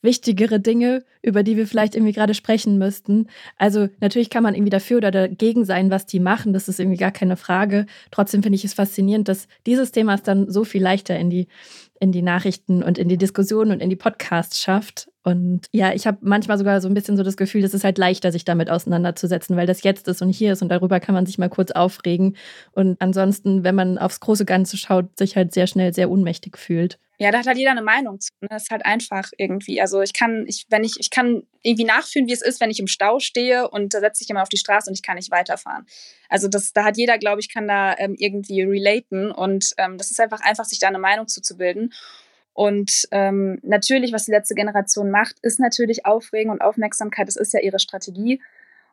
wichtigere Dinge, über die wir vielleicht irgendwie gerade sprechen müssten. Also natürlich kann man irgendwie dafür oder dagegen sein, was die machen. Das ist irgendwie gar keine Frage. Trotzdem finde ich es faszinierend, dass dieses Thema es dann so viel leichter in die, in die Nachrichten und in die Diskussionen und in die Podcasts schafft. Und ja, ich habe manchmal sogar so ein bisschen so das Gefühl, es ist halt leichter, sich damit auseinanderzusetzen, weil das jetzt ist und hier ist und darüber kann man sich mal kurz aufregen. Und ansonsten, wenn man aufs große Ganze schaut, sich halt sehr schnell sehr ohnmächtig fühlt. Ja, da hat halt jeder eine Meinung zu. Das ist halt einfach irgendwie. Also ich kann, ich, wenn ich, ich kann irgendwie nachfühlen, wie es ist, wenn ich im Stau stehe und da setze ich jemand auf die Straße und ich kann nicht weiterfahren. Also das, da hat jeder, glaube ich, kann da ähm, irgendwie relaten und ähm, das ist einfach einfach, sich da eine Meinung zuzubilden. Und ähm, natürlich, was die letzte Generation macht, ist natürlich Aufregung und Aufmerksamkeit. Das ist ja ihre Strategie.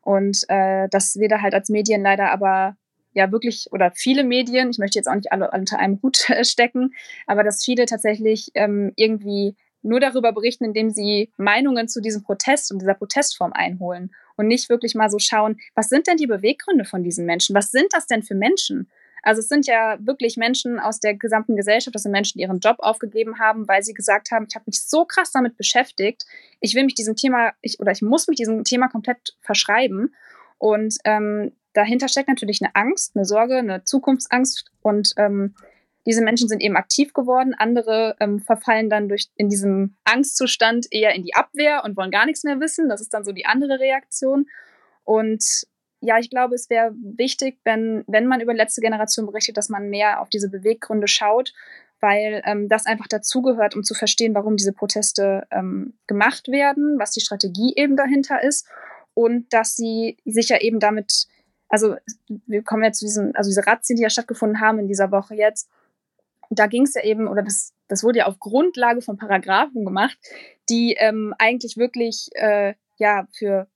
Und äh, dass wir da halt als Medien leider aber ja wirklich oder viele Medien, ich möchte jetzt auch nicht alle unter einem Hut stecken, aber dass viele tatsächlich ähm, irgendwie nur darüber berichten, indem sie Meinungen zu diesem Protest und dieser Protestform einholen und nicht wirklich mal so schauen, was sind denn die Beweggründe von diesen Menschen? Was sind das denn für Menschen? Also es sind ja wirklich Menschen aus der gesamten Gesellschaft, das sind Menschen, die ihren Job aufgegeben haben, weil sie gesagt haben, ich habe mich so krass damit beschäftigt, ich will mich diesem Thema, ich, oder ich muss mich diesem Thema komplett verschreiben. Und ähm, dahinter steckt natürlich eine Angst, eine Sorge, eine Zukunftsangst und ähm, diese Menschen sind eben aktiv geworden. Andere ähm, verfallen dann durch in diesem Angstzustand eher in die Abwehr und wollen gar nichts mehr wissen. Das ist dann so die andere Reaktion. Und ja, ich glaube, es wäre wichtig, wenn, wenn man über letzte Generation berichtet, dass man mehr auf diese Beweggründe schaut, weil ähm, das einfach dazugehört, um zu verstehen, warum diese Proteste ähm, gemacht werden, was die Strategie eben dahinter ist und dass sie sich ja eben damit also wir kommen jetzt zu diesen, also diese Razzien, die ja stattgefunden haben in dieser Woche jetzt, da ging es ja eben, oder das, das wurde ja auf Grundlage von Paragraphen gemacht, die ähm, eigentlich wirklich äh, ja für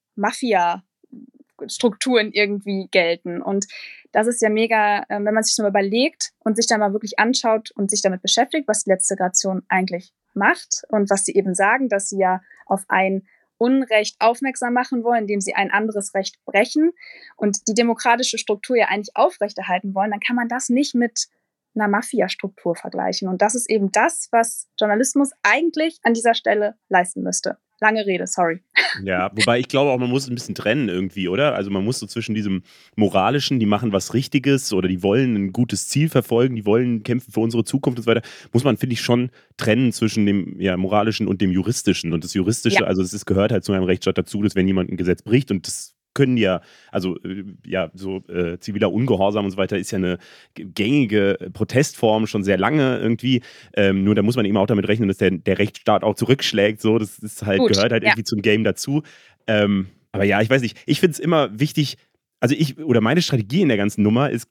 Mafia-Strukturen irgendwie gelten. Und das ist ja mega, äh, wenn man sich mal überlegt und sich da mal wirklich anschaut und sich damit beschäftigt, was die letzte Generation eigentlich macht und was sie eben sagen, dass sie ja auf ein Unrecht aufmerksam machen wollen, indem sie ein anderes Recht brechen und die demokratische Struktur ja eigentlich aufrechterhalten wollen, dann kann man das nicht mit einer Mafia-Struktur vergleichen. Und das ist eben das, was Journalismus eigentlich an dieser Stelle leisten müsste. Lange Rede, sorry. Ja, wobei ich glaube auch, man muss ein bisschen trennen irgendwie, oder? Also man muss so zwischen diesem moralischen, die machen was Richtiges oder die wollen ein gutes Ziel verfolgen, die wollen kämpfen für unsere Zukunft und so weiter, muss man, finde ich, schon trennen zwischen dem ja, moralischen und dem juristischen. Und das Juristische, ja. also es gehört halt zu einem Rechtsstaat dazu, dass wenn jemand ein Gesetz bricht und das können ja, also äh, ja, so äh, ziviler Ungehorsam und so weiter ist ja eine gängige Protestform schon sehr lange irgendwie. Ähm, nur da muss man eben auch damit rechnen, dass der, der Rechtsstaat auch zurückschlägt. So, das ist halt, Gut, gehört halt ja. irgendwie zum Game dazu. Ähm, aber ja, ich weiß nicht. Ich finde es immer wichtig, also ich oder meine Strategie in der ganzen Nummer ist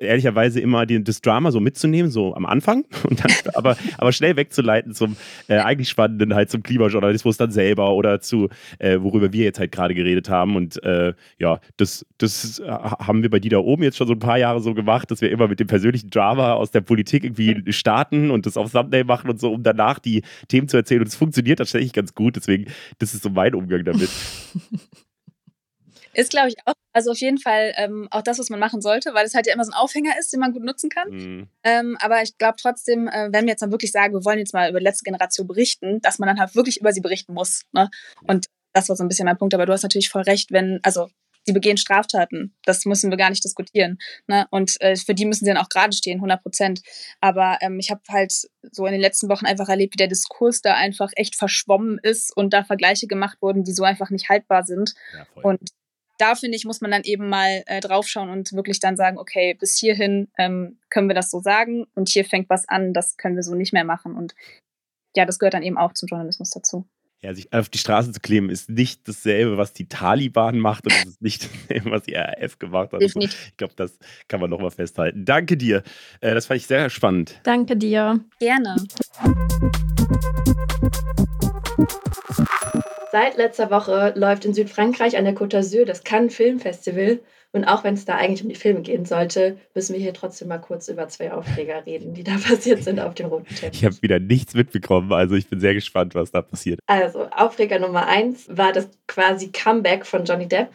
ehrlicherweise immer die, das Drama so mitzunehmen, so am Anfang und dann aber, aber schnell wegzuleiten zum äh, eigentlich Spannenden, halt zum Klimajournalismus dann selber oder zu, äh, worüber wir jetzt halt gerade geredet haben. Und äh, ja, das, das haben wir bei die da oben jetzt schon so ein paar Jahre so gemacht, dass wir immer mit dem persönlichen Drama aus der Politik irgendwie starten und das auf Thumbnail machen und so, um danach die Themen zu erzählen. Und es funktioniert tatsächlich ganz gut. Deswegen, das ist so mein Umgang damit. Ist, glaube ich, auch, also auf jeden Fall ähm, auch das, was man machen sollte, weil es halt ja immer so ein Aufhänger ist, den man gut nutzen kann. Mhm. Ähm, aber ich glaube trotzdem, äh, wenn wir jetzt dann wirklich sagen, wir wollen jetzt mal über die letzte Generation berichten, dass man dann halt wirklich über sie berichten muss. Ne? Und das war so ein bisschen mein Punkt. Aber du hast natürlich voll recht, wenn, also sie begehen Straftaten. Das müssen wir gar nicht diskutieren. Ne? Und äh, für die müssen sie dann auch gerade stehen, 100 Prozent. Aber ähm, ich habe halt so in den letzten Wochen einfach erlebt, wie der Diskurs da einfach echt verschwommen ist und da Vergleiche gemacht wurden, die so einfach nicht haltbar sind. Ja, und da finde ich, muss man dann eben mal äh, draufschauen und wirklich dann sagen, okay, bis hierhin ähm, können wir das so sagen und hier fängt was an, das können wir so nicht mehr machen. Und ja, das gehört dann eben auch zum Journalismus dazu. Ja, sich auf die Straße zu kleben, ist nicht dasselbe, was die Taliban macht und es ist nicht dasselbe, was die RAF gemacht hat. Definitiv. Ich glaube, das kann man nochmal festhalten. Danke dir. Äh, das fand ich sehr spannend. Danke dir. Gerne. Seit letzter Woche läuft in Südfrankreich an der Côte d'Azur das Cannes Film Festival. Und auch wenn es da eigentlich um die Filme gehen sollte, müssen wir hier trotzdem mal kurz über zwei Aufreger reden, die da passiert sind auf dem roten Teppich. Ich habe wieder nichts mitbekommen, also ich bin sehr gespannt, was da passiert. Also, Aufreger Nummer eins war das quasi Comeback von Johnny Depp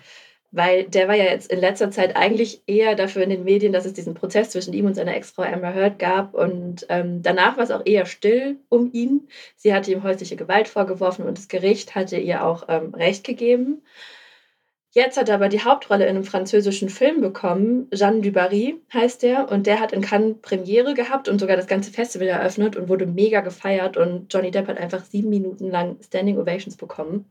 weil der war ja jetzt in letzter Zeit eigentlich eher dafür in den Medien, dass es diesen Prozess zwischen ihm und seiner Ex-Frau Amber Heard gab. Und ähm, danach war es auch eher still um ihn. Sie hatte ihm häusliche Gewalt vorgeworfen und das Gericht hatte ihr auch ähm, Recht gegeben. Jetzt hat er aber die Hauptrolle in einem französischen Film bekommen. Jeanne Dubarry heißt der. Und der hat in Cannes Premiere gehabt und sogar das ganze Festival eröffnet und wurde mega gefeiert. Und Johnny Depp hat einfach sieben Minuten lang Standing Ovations bekommen.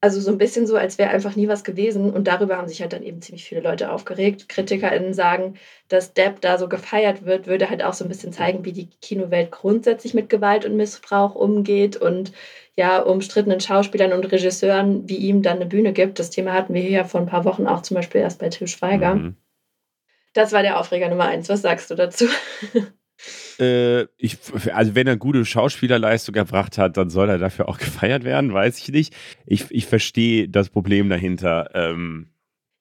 Also so ein bisschen so, als wäre einfach nie was gewesen. Und darüber haben sich halt dann eben ziemlich viele Leute aufgeregt. KritikerInnen sagen, dass Depp da so gefeiert wird, würde halt auch so ein bisschen zeigen, wie die Kinowelt grundsätzlich mit Gewalt und Missbrauch umgeht und ja, umstrittenen Schauspielern und Regisseuren wie ihm dann eine Bühne gibt. Das Thema hatten wir hier ja vor ein paar Wochen auch zum Beispiel erst bei Till Schweiger. Mhm. Das war der Aufreger Nummer eins. Was sagst du dazu? Äh, ich, also wenn er gute Schauspielerleistung erbracht hat, dann soll er dafür auch gefeiert werden, weiß ich nicht. Ich, ich verstehe das Problem dahinter. Ähm,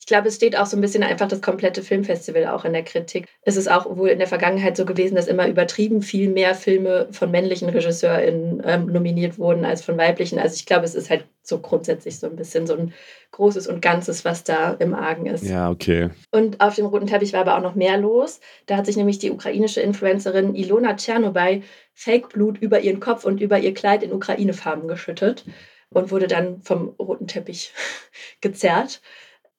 ich glaube, es steht auch so ein bisschen einfach das komplette Filmfestival auch in der Kritik. Es ist auch wohl in der Vergangenheit so gewesen, dass immer übertrieben viel mehr Filme von männlichen RegisseurInnen ähm, nominiert wurden als von weiblichen. Also ich glaube, es ist halt so grundsätzlich so ein bisschen so ein Großes und Ganzes, was da im Argen ist. Ja, okay. Und auf dem roten Teppich war aber auch noch mehr los. Da hat sich nämlich die ukrainische Influencerin Ilona Tschernobyl Fake-Blut über ihren Kopf und über ihr Kleid in Ukraine-Farben geschüttet und wurde dann vom roten Teppich gezerrt.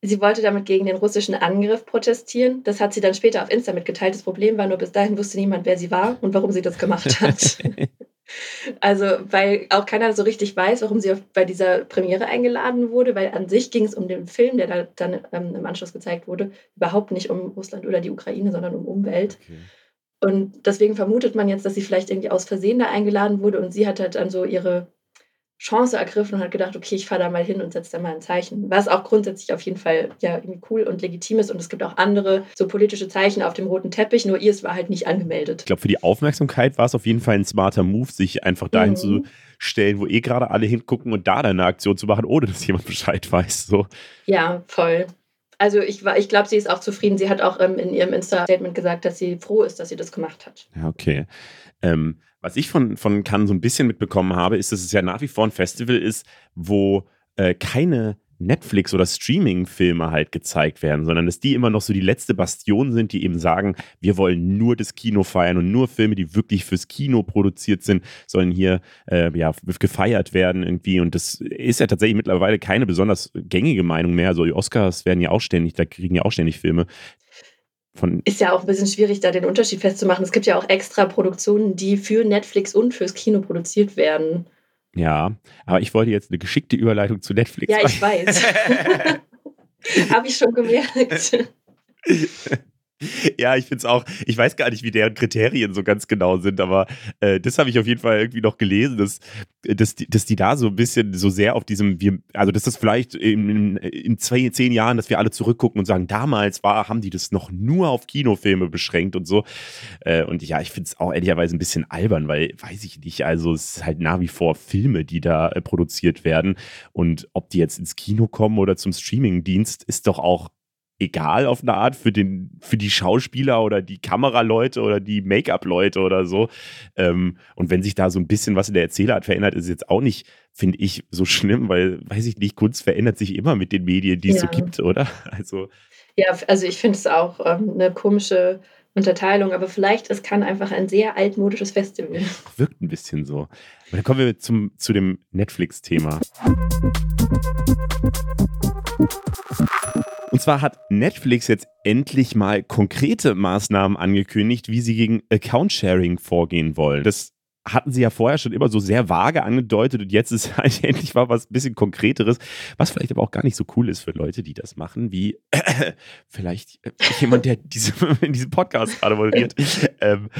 Sie wollte damit gegen den russischen Angriff protestieren. Das hat sie dann später auf Insta mitgeteilt. Das Problem war nur, bis dahin wusste niemand, wer sie war und warum sie das gemacht hat. also, weil auch keiner so richtig weiß, warum sie bei dieser Premiere eingeladen wurde, weil an sich ging es um den Film, der da dann ähm, im Anschluss gezeigt wurde, überhaupt nicht um Russland oder die Ukraine, sondern um Umwelt. Okay. Und deswegen vermutet man jetzt, dass sie vielleicht irgendwie aus Versehen da eingeladen wurde und sie hat halt dann so ihre Chance ergriffen und hat gedacht, okay, ich fahre da mal hin und setze da mal ein Zeichen. Was auch grundsätzlich auf jeden Fall ja irgendwie cool und legitim ist. Und es gibt auch andere so politische Zeichen auf dem roten Teppich, nur ihr war halt nicht angemeldet. Ich glaube, für die Aufmerksamkeit war es auf jeden Fall ein smarter Move, sich einfach dahin mhm. zu stellen, wo eh gerade alle hingucken und da dann eine Aktion zu machen, ohne dass jemand Bescheid weiß. So. Ja, voll. Also ich, ich glaube, sie ist auch zufrieden. Sie hat auch ähm, in ihrem Insta-Statement gesagt, dass sie froh ist, dass sie das gemacht hat. Ja, okay. Ähm, was ich von, von Cannes so ein bisschen mitbekommen habe, ist, dass es ja nach wie vor ein Festival ist, wo äh, keine Netflix- oder Streaming-Filme halt gezeigt werden, sondern dass die immer noch so die letzte Bastion sind, die eben sagen, wir wollen nur das Kino feiern und nur Filme, die wirklich fürs Kino produziert sind, sollen hier äh, ja, gefeiert werden irgendwie. Und das ist ja tatsächlich mittlerweile keine besonders gängige Meinung mehr. Also die Oscars werden ja auch ständig, da kriegen ja auch ständig Filme von ist ja auch ein bisschen schwierig, da den Unterschied festzumachen. Es gibt ja auch extra Produktionen, die für Netflix und fürs Kino produziert werden. Ja, aber ich wollte jetzt eine geschickte Überleitung zu Netflix. Ja, ich weiß. Habe ich schon gemerkt. Ja, ich finde es auch, ich weiß gar nicht, wie deren Kriterien so ganz genau sind, aber äh, das habe ich auf jeden Fall irgendwie noch gelesen, dass, dass, die, dass die da so ein bisschen so sehr auf diesem, wir, also dass das vielleicht in, in zwei, zehn Jahren, dass wir alle zurückgucken und sagen, damals war, haben die das noch nur auf Kinofilme beschränkt und so. Äh, und ja, ich finde es auch ehrlicherweise ein bisschen albern, weil, weiß ich nicht, also es ist halt nach wie vor Filme, die da äh, produziert werden und ob die jetzt ins Kino kommen oder zum Streamingdienst, ist doch auch egal auf eine Art für, den, für die Schauspieler oder die Kameraleute oder die Make-up-Leute oder so. Ähm, und wenn sich da so ein bisschen was in der Erzählart verändert, ist es jetzt auch nicht, finde ich, so schlimm, weil, weiß ich nicht, Kunst verändert sich immer mit den Medien, die es ja. so gibt, oder? Also. Ja, also ich finde es auch ähm, eine komische Unterteilung, aber vielleicht es kann einfach ein sehr altmodisches Festival. Wirkt ein bisschen so. Aber dann kommen wir zum, zu dem Netflix-Thema. Und zwar hat Netflix jetzt endlich mal konkrete Maßnahmen angekündigt, wie sie gegen Account-Sharing vorgehen wollen. Das hatten sie ja vorher schon immer so sehr vage angedeutet und jetzt ist halt endlich mal was ein bisschen konkreteres, was vielleicht aber auch gar nicht so cool ist für Leute, die das machen, wie äh, vielleicht jemand, der diese, in diesem Podcast gerade moderiert. ähm,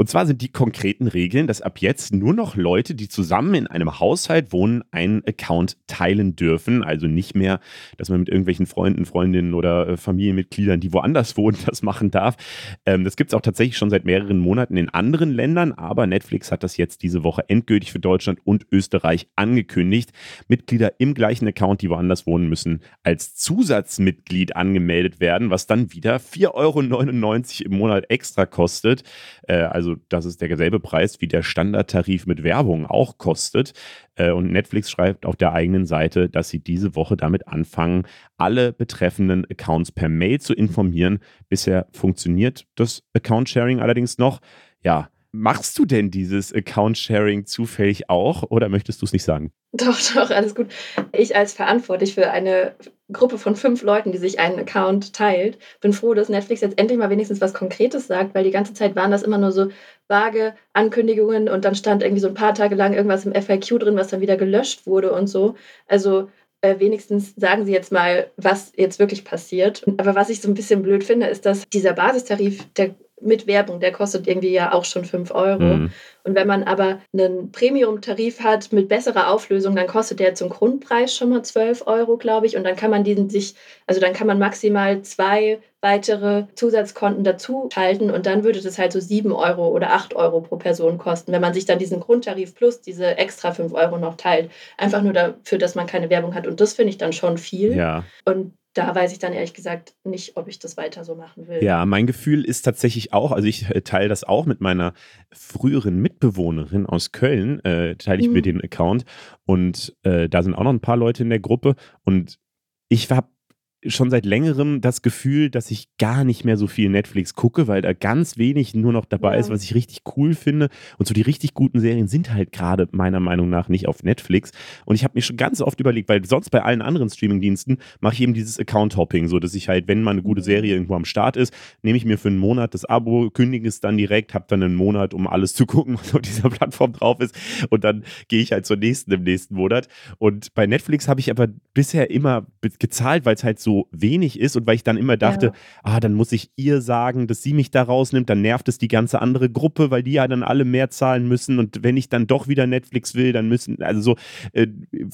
Und zwar sind die konkreten Regeln, dass ab jetzt nur noch Leute, die zusammen in einem Haushalt wohnen, einen Account teilen dürfen. Also nicht mehr, dass man mit irgendwelchen Freunden, Freundinnen oder äh, Familienmitgliedern, die woanders wohnen, das machen darf. Ähm, das gibt es auch tatsächlich schon seit mehreren Monaten in anderen Ländern, aber Netflix hat das jetzt diese Woche endgültig für Deutschland und Österreich angekündigt. Mitglieder im gleichen Account, die woanders wohnen, müssen als Zusatzmitglied angemeldet werden, was dann wieder 4,99 Euro im Monat extra kostet. Äh, also also das ist derselbe Preis, wie der Standardtarif mit Werbung auch kostet. Äh, und Netflix schreibt auf der eigenen Seite, dass sie diese Woche damit anfangen, alle betreffenden Accounts per Mail zu informieren. Bisher funktioniert das Account-Sharing allerdings noch. Ja, Machst du denn dieses Account-Sharing zufällig auch oder möchtest du es nicht sagen? Doch, doch, alles gut. Ich als verantwortlich für eine Gruppe von fünf Leuten, die sich einen Account teilt, bin froh, dass Netflix jetzt endlich mal wenigstens was Konkretes sagt, weil die ganze Zeit waren das immer nur so vage Ankündigungen und dann stand irgendwie so ein paar Tage lang irgendwas im FAQ drin, was dann wieder gelöscht wurde und so. Also äh, wenigstens sagen Sie jetzt mal, was jetzt wirklich passiert. Aber was ich so ein bisschen blöd finde, ist, dass dieser Basistarif, der mit Werbung, der kostet irgendwie ja auch schon 5 Euro. Mhm. Und wenn man aber einen Premium-Tarif hat mit besserer Auflösung, dann kostet der zum Grundpreis schon mal 12 Euro, glaube ich. Und dann kann man diesen sich, also dann kann man maximal zwei weitere Zusatzkonten dazu schalten und dann würde das halt so 7 Euro oder 8 Euro pro Person kosten, wenn man sich dann diesen Grundtarif plus diese extra 5 Euro noch teilt. Einfach nur dafür, dass man keine Werbung hat. Und das finde ich dann schon viel. Ja. Und da weiß ich dann ehrlich gesagt nicht, ob ich das weiter so machen will. Ja, mein Gefühl ist tatsächlich auch, also ich äh, teile das auch mit meiner früheren Mitbewohnerin aus Köln, äh, teile ich mhm. mir den Account und äh, da sind auch noch ein paar Leute in der Gruppe und ich habe schon seit längerem das Gefühl, dass ich gar nicht mehr so viel Netflix gucke, weil da ganz wenig nur noch dabei ja. ist, was ich richtig cool finde. Und so die richtig guten Serien sind halt gerade meiner Meinung nach nicht auf Netflix. Und ich habe mir schon ganz oft überlegt, weil sonst bei allen anderen Streamingdiensten mache ich eben dieses Account-Hopping, so dass ich halt, wenn mal eine gute mhm. Serie irgendwo am Start ist, nehme ich mir für einen Monat das Abo, kündige es dann direkt, habe dann einen Monat, um alles zu gucken, was auf dieser Plattform drauf ist. Und dann gehe ich halt zur nächsten im nächsten Monat. Und bei Netflix habe ich aber bisher immer gezahlt, weil es halt so so wenig ist und weil ich dann immer dachte, ja. ah, dann muss ich ihr sagen, dass sie mich da rausnimmt, dann nervt es die ganze andere Gruppe, weil die ja dann alle mehr zahlen müssen und wenn ich dann doch wieder Netflix will, dann müssen, also so, äh,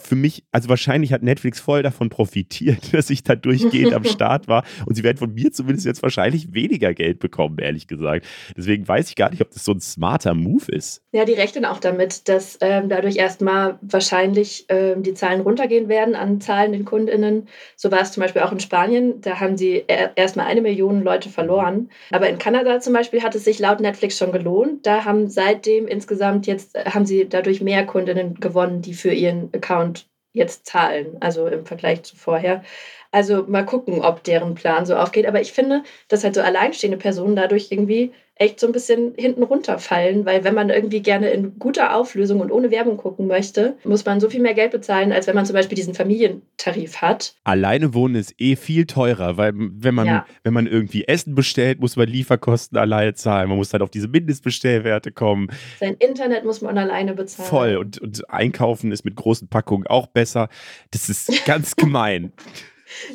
für mich, also wahrscheinlich hat Netflix voll davon profitiert, dass ich da durchgehend am Start war und sie werden von mir zumindest jetzt wahrscheinlich weniger Geld bekommen, ehrlich gesagt. Deswegen weiß ich gar nicht, ob das so ein smarter Move ist. Ja, die rechnen auch damit, dass ähm, dadurch erstmal wahrscheinlich ähm, die Zahlen runtergehen werden an zahlenden KundInnen. So war es zum Beispiel auch auch in Spanien, da haben sie erstmal eine Million Leute verloren. Aber in Kanada zum Beispiel hat es sich laut Netflix schon gelohnt. Da haben seitdem insgesamt jetzt, haben sie dadurch mehr Kundinnen gewonnen, die für ihren Account jetzt zahlen, also im Vergleich zu vorher. Also mal gucken, ob deren Plan so aufgeht. Aber ich finde, dass halt so alleinstehende Personen dadurch irgendwie echt so ein bisschen hinten runterfallen, weil wenn man irgendwie gerne in guter Auflösung und ohne Werbung gucken möchte, muss man so viel mehr Geld bezahlen, als wenn man zum Beispiel diesen Familientarif hat. Alleine wohnen ist eh viel teurer, weil wenn man, ja. wenn man irgendwie Essen bestellt, muss man Lieferkosten alleine zahlen. Man muss halt auf diese Mindestbestellwerte kommen. Sein Internet muss man alleine bezahlen. Voll. Und, und einkaufen ist mit großen Packungen auch besser. Das ist ganz gemein.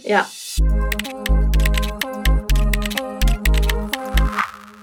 Ja.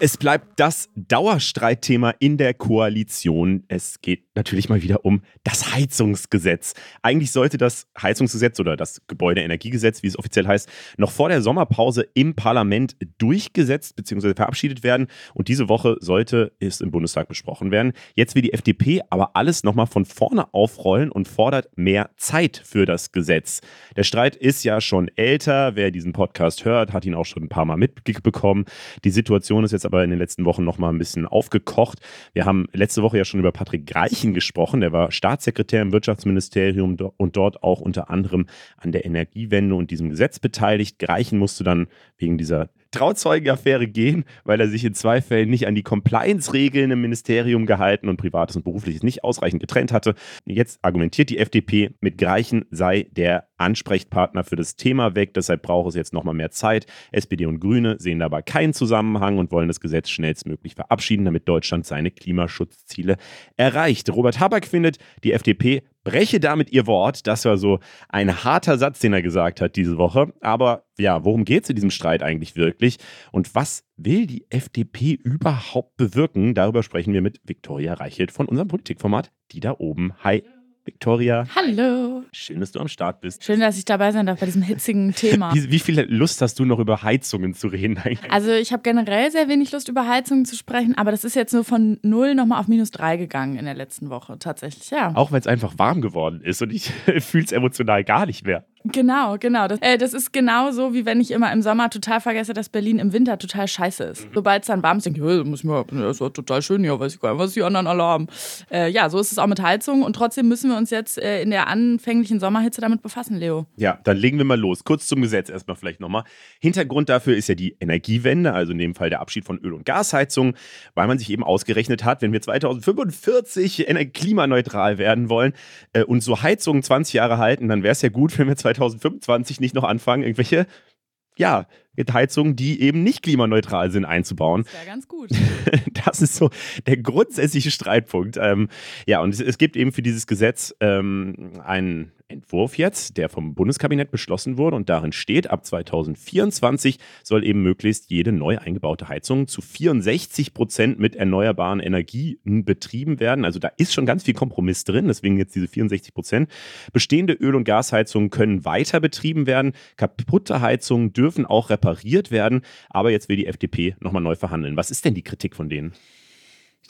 Es bleibt das Dauerstreitthema in der Koalition. Es geht natürlich mal wieder um das Heizungsgesetz. Eigentlich sollte das Heizungsgesetz oder das Gebäudeenergiegesetz, wie es offiziell heißt, noch vor der Sommerpause im Parlament durchgesetzt bzw. verabschiedet werden. Und diese Woche sollte es im Bundestag besprochen werden. Jetzt will die FDP aber alles nochmal von vorne aufrollen und fordert mehr Zeit für das Gesetz. Der Streit ist ja schon älter. Wer diesen Podcast hört, hat ihn auch schon ein paar Mal mitbekommen. Die Situation ist jetzt aber in den letzten Wochen noch mal ein bisschen aufgekocht. Wir haben letzte Woche ja schon über Patrick Greichen gesprochen. Der war Staatssekretär im Wirtschaftsministerium und dort auch unter anderem an der Energiewende und diesem Gesetz beteiligt. Greichen musste dann wegen dieser Trauzeugenaffäre gehen, weil er sich in zwei Fällen nicht an die Compliance-Regeln im Ministerium gehalten und Privates und Berufliches nicht ausreichend getrennt hatte. Jetzt argumentiert die FDP, mit Greichen sei der Ansprechpartner für das Thema weg, deshalb braucht es jetzt nochmal mehr Zeit. SPD und Grüne sehen dabei keinen Zusammenhang und wollen das Gesetz schnellstmöglich verabschieden, damit Deutschland seine Klimaschutzziele erreicht. Robert Habeck findet, die FDP spreche damit ihr Wort. Das war so ein harter Satz, den er gesagt hat diese Woche. Aber ja, worum geht es in diesem Streit eigentlich wirklich? Und was will die FDP überhaupt bewirken? Darüber sprechen wir mit Viktoria Reichelt von unserem Politikformat, die da oben. Hi. Victoria. Hallo. Schön, dass du am Start bist. Schön, dass ich dabei sein darf bei diesem hitzigen Thema. Wie, wie viel Lust hast du noch über Heizungen zu reden? Also ich habe generell sehr wenig Lust über Heizungen zu sprechen, aber das ist jetzt nur von 0 nochmal auf minus 3 gegangen in der letzten Woche tatsächlich, ja. Auch weil es einfach warm geworden ist und ich fühle es emotional gar nicht mehr. Genau, genau. Das, äh, das ist genauso, wie wenn ich immer im Sommer total vergesse, dass Berlin im Winter total scheiße ist. Mhm. Sobald es dann warm ist, denke ich, muss mir, das ist total schön hier, weiß ich gar nicht, was die anderen alle haben. Äh, ja, so ist es auch mit Heizung und trotzdem müssen wir uns jetzt äh, in der anfänglichen Sommerhitze damit befassen, Leo. Ja, dann legen wir mal los. Kurz zum Gesetz erstmal vielleicht nochmal. Hintergrund dafür ist ja die Energiewende, also in dem Fall der Abschied von Öl- und Gasheizungen, weil man sich eben ausgerechnet hat, wenn wir 2045 klimaneutral werden wollen äh, und so Heizungen 20 Jahre halten, dann wäre es ja gut, wenn wir 2025 nicht noch anfangen, irgendwelche, ja, Heizungen, die eben nicht klimaneutral sind, einzubauen. Das wäre ganz gut. Das ist so der grundsätzliche Streitpunkt. Ähm, ja, und es, es, gibt eben für dieses Gesetz ähm, einen Entwurf jetzt, der vom Bundeskabinett beschlossen wurde und darin steht, ab 2024 soll eben möglichst jede neu eingebaute Heizung zu 64 Prozent mit erneuerbaren Energien betrieben werden. Also da ist schon ganz viel Kompromiss drin, deswegen jetzt diese 64 Prozent. Bestehende Öl- und Gasheizungen können weiter betrieben werden. Kaputte Heizungen dürfen auch repariert werden. Aber jetzt will die FDP nochmal neu verhandeln. Was ist denn die Kritik von denen?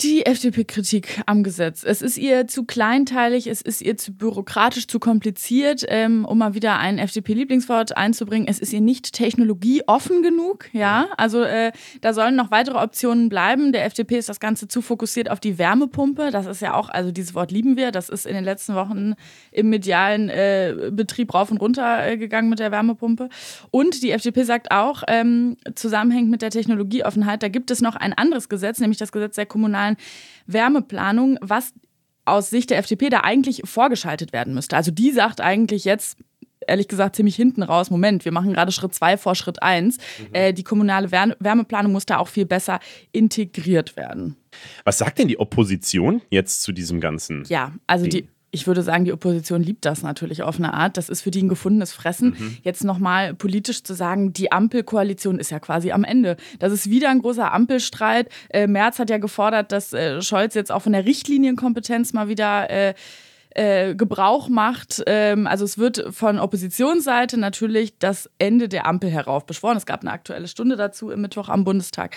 Die FDP-Kritik am Gesetz. Es ist ihr zu kleinteilig, es ist ihr zu bürokratisch, zu kompliziert, ähm, um mal wieder ein FDP-Lieblingswort einzubringen. Es ist ihr nicht technologieoffen genug. Ja, also äh, da sollen noch weitere Optionen bleiben. Der FDP ist das Ganze zu fokussiert auf die Wärmepumpe. Das ist ja auch, also dieses Wort lieben wir. Das ist in den letzten Wochen im medialen äh, Betrieb rauf und runter äh, gegangen mit der Wärmepumpe. Und die FDP sagt auch, ähm, zusammenhängend mit der Technologieoffenheit, da gibt es noch ein anderes Gesetz, nämlich das Gesetz der kommunalen kommunalen Wärmeplanung, was aus Sicht der FDP da eigentlich vorgeschaltet werden müsste. Also die sagt eigentlich jetzt, ehrlich gesagt ziemlich hinten raus, Moment, wir machen gerade Schritt zwei vor Schritt eins. Mhm. Äh, die kommunale Wärmeplanung muss da auch viel besser integriert werden. Was sagt denn die Opposition jetzt zu diesem ganzen? Ja, also Ding? die ich würde sagen, die Opposition liebt das natürlich auf eine Art. Das ist für die ein gefundenes Fressen. Mhm. Jetzt nochmal politisch zu sagen, die Ampelkoalition ist ja quasi am Ende. Das ist wieder ein großer Ampelstreit. Äh, Merz hat ja gefordert, dass äh, Scholz jetzt auch von der Richtlinienkompetenz mal wieder äh, äh, Gebrauch macht. Ähm, also es wird von Oppositionsseite natürlich das Ende der Ampel heraufbeschworen. Es gab eine aktuelle Stunde dazu im Mittwoch am Bundestag,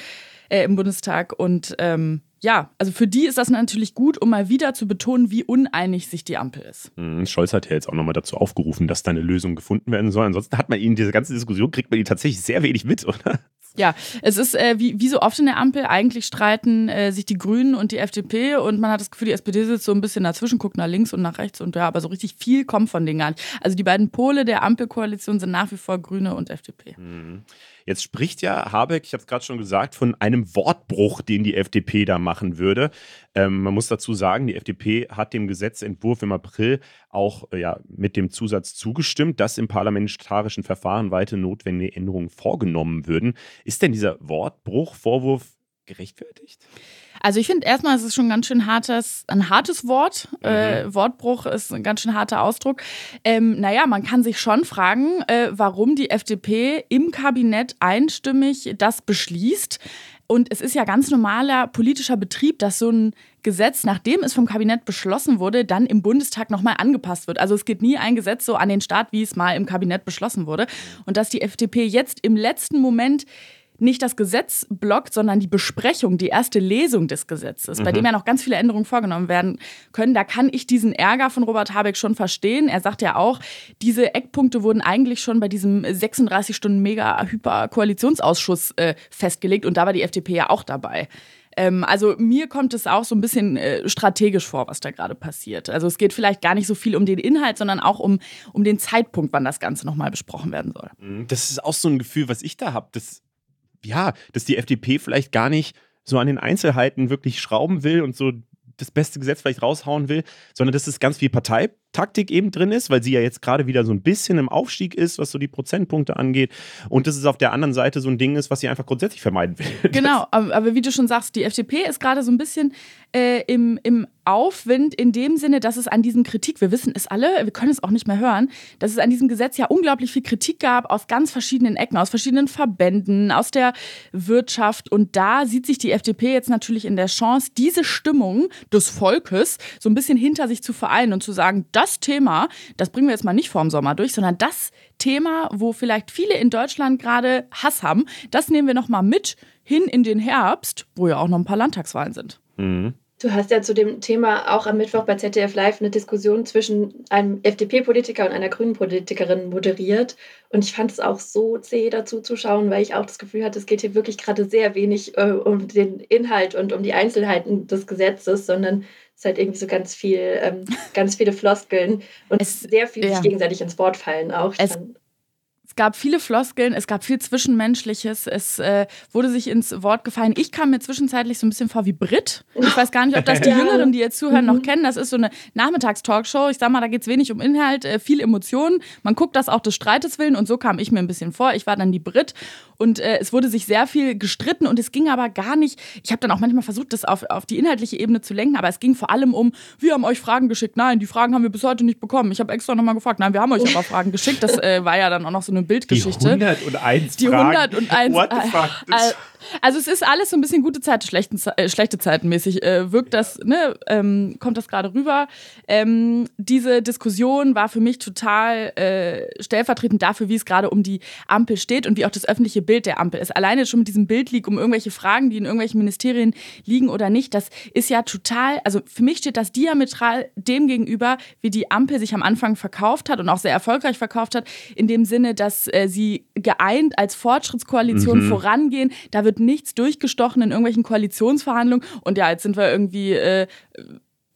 äh, im Bundestag und ähm, ja, also für die ist das natürlich gut, um mal wieder zu betonen, wie uneinig sich die Ampel ist. Mhm, Scholz hat ja jetzt auch nochmal dazu aufgerufen, dass da eine Lösung gefunden werden soll. Ansonsten hat man ihn, diese ganze Diskussion, kriegt man ihn tatsächlich sehr wenig mit, oder? Ja, es ist äh, wie, wie so oft in der Ampel, eigentlich streiten äh, sich die Grünen und die FDP und man hat das Gefühl, die SPD sitzt so ein bisschen dazwischen, guckt nach links und nach rechts und ja, aber so richtig viel kommt von denen gar nicht. Also die beiden Pole der Ampelkoalition sind nach wie vor Grüne und FDP. Mhm. Jetzt spricht ja Habeck, ich habe es gerade schon gesagt, von einem Wortbruch, den die FDP da machen würde. Ähm, man muss dazu sagen, die FDP hat dem Gesetzentwurf im April auch äh, ja, mit dem Zusatz zugestimmt, dass im parlamentarischen Verfahren weitere notwendige Änderungen vorgenommen würden. Ist denn dieser Wortbruch-Vorwurf gerechtfertigt? Also ich finde erstmal, es ist schon ein ganz schön hartes, ein hartes Wort. Mhm. Äh, Wortbruch ist ein ganz schön harter Ausdruck. Ähm, naja, man kann sich schon fragen, äh, warum die FDP im Kabinett einstimmig das beschließt. Und es ist ja ganz normaler politischer Betrieb, dass so ein Gesetz, nachdem es vom Kabinett beschlossen wurde, dann im Bundestag nochmal angepasst wird. Also es geht nie ein Gesetz so an den Start, wie es mal im Kabinett beschlossen wurde. Und dass die FDP jetzt im letzten Moment nicht das Gesetz blockt, sondern die Besprechung, die erste Lesung des Gesetzes, mhm. bei dem ja noch ganz viele Änderungen vorgenommen werden können. Da kann ich diesen Ärger von Robert Habeck schon verstehen. Er sagt ja auch, diese Eckpunkte wurden eigentlich schon bei diesem 36 Stunden Mega-Hyper-Koalitionsausschuss äh, festgelegt und da war die FDP ja auch dabei. Ähm, also mir kommt es auch so ein bisschen äh, strategisch vor, was da gerade passiert. Also es geht vielleicht gar nicht so viel um den Inhalt, sondern auch um, um den Zeitpunkt, wann das Ganze nochmal besprochen werden soll. Mhm. Das ist auch so ein Gefühl, was ich da habe. Das ja, dass die FDP vielleicht gar nicht so an den Einzelheiten wirklich schrauben will und so das beste Gesetz vielleicht raushauen will, sondern dass es ganz viel Partei Taktik eben drin ist, weil sie ja jetzt gerade wieder so ein bisschen im Aufstieg ist, was so die Prozentpunkte angeht. Und dass es auf der anderen Seite so ein Ding ist, was sie einfach grundsätzlich vermeiden will. Genau, aber, wie du schon sagst, die FDP ist gerade so ein bisschen äh, im, im Aufwind in dem Sinne, dass es an diesem Kritik, wir wissen es alle, wir können es auch nicht mehr hören, dass es an diesem Gesetz ja unglaublich viel Kritik gab aus ganz verschiedenen Ecken, aus verschiedenen Verbänden, aus der Wirtschaft. Und da sieht sich die FDP jetzt natürlich in der Chance, diese Stimmung des Volkes so ein bisschen hinter sich zu vereinen und zu sagen, das Thema, das bringen wir jetzt mal nicht vorm Sommer durch, sondern das Thema, wo vielleicht viele in Deutschland gerade Hass haben, das nehmen wir nochmal mit hin in den Herbst, wo ja auch noch ein paar Landtagswahlen sind. Mhm. Du hast ja zu dem Thema auch am Mittwoch bei ZDF Live eine Diskussion zwischen einem FDP-Politiker und einer grünen Politikerin moderiert. Und ich fand es auch so zäh dazu zu schauen, weil ich auch das Gefühl hatte, es geht hier wirklich gerade sehr wenig äh, um den Inhalt und um die Einzelheiten des Gesetzes, sondern es ist halt irgendwie so ganz viel, ähm, ganz viele Floskeln und Es- sehr viel ja. sich gegenseitig ins Wort fallen auch. Es- Es gab viele Floskeln, es gab viel Zwischenmenschliches, es äh, wurde sich ins Wort gefallen. Ich kam mir zwischenzeitlich so ein bisschen vor wie Brit. Ich weiß gar nicht, ob das die. Jüngeren, die jetzt zuhören, noch Mhm. kennen. Das ist so eine Nachmittagstalkshow. Ich sag mal, da geht es wenig um Inhalt, äh, viel Emotionen. Man guckt das auch des Streites willen und so kam ich mir ein bisschen vor. Ich war dann die Brit und äh, es wurde sich sehr viel gestritten und es ging aber gar nicht. Ich habe dann auch manchmal versucht, das auf, auf die inhaltliche Ebene zu lenken, aber es ging vor allem um, wir haben euch Fragen geschickt. Nein, die Fragen haben wir bis heute nicht bekommen. Ich habe extra nochmal gefragt. Nein, wir haben euch aber Fragen geschickt. Das äh, war ja dann auch noch so eine Die Bildgeschichte. 101 Die Fragen. 101. What the fuck? Das- Also es ist alles so ein bisschen gute Zeit, schlechten, Ze- äh, schlechte Zeiten mäßig. Äh, wirkt das, ne, ähm, kommt das gerade rüber. Ähm, diese Diskussion war für mich total äh, stellvertretend dafür, wie es gerade um die Ampel steht und wie auch das öffentliche Bild der Ampel ist. Alleine schon mit diesem Bild liegt um irgendwelche Fragen, die in irgendwelchen Ministerien liegen oder nicht, das ist ja total, also für mich steht das diametral dem gegenüber, wie die Ampel sich am Anfang verkauft hat und auch sehr erfolgreich verkauft hat, in dem Sinne, dass äh, sie geeint als Fortschrittskoalition Mhm. vorangehen. Da wird nichts durchgestochen in irgendwelchen Koalitionsverhandlungen. Und ja, jetzt sind wir irgendwie. Äh,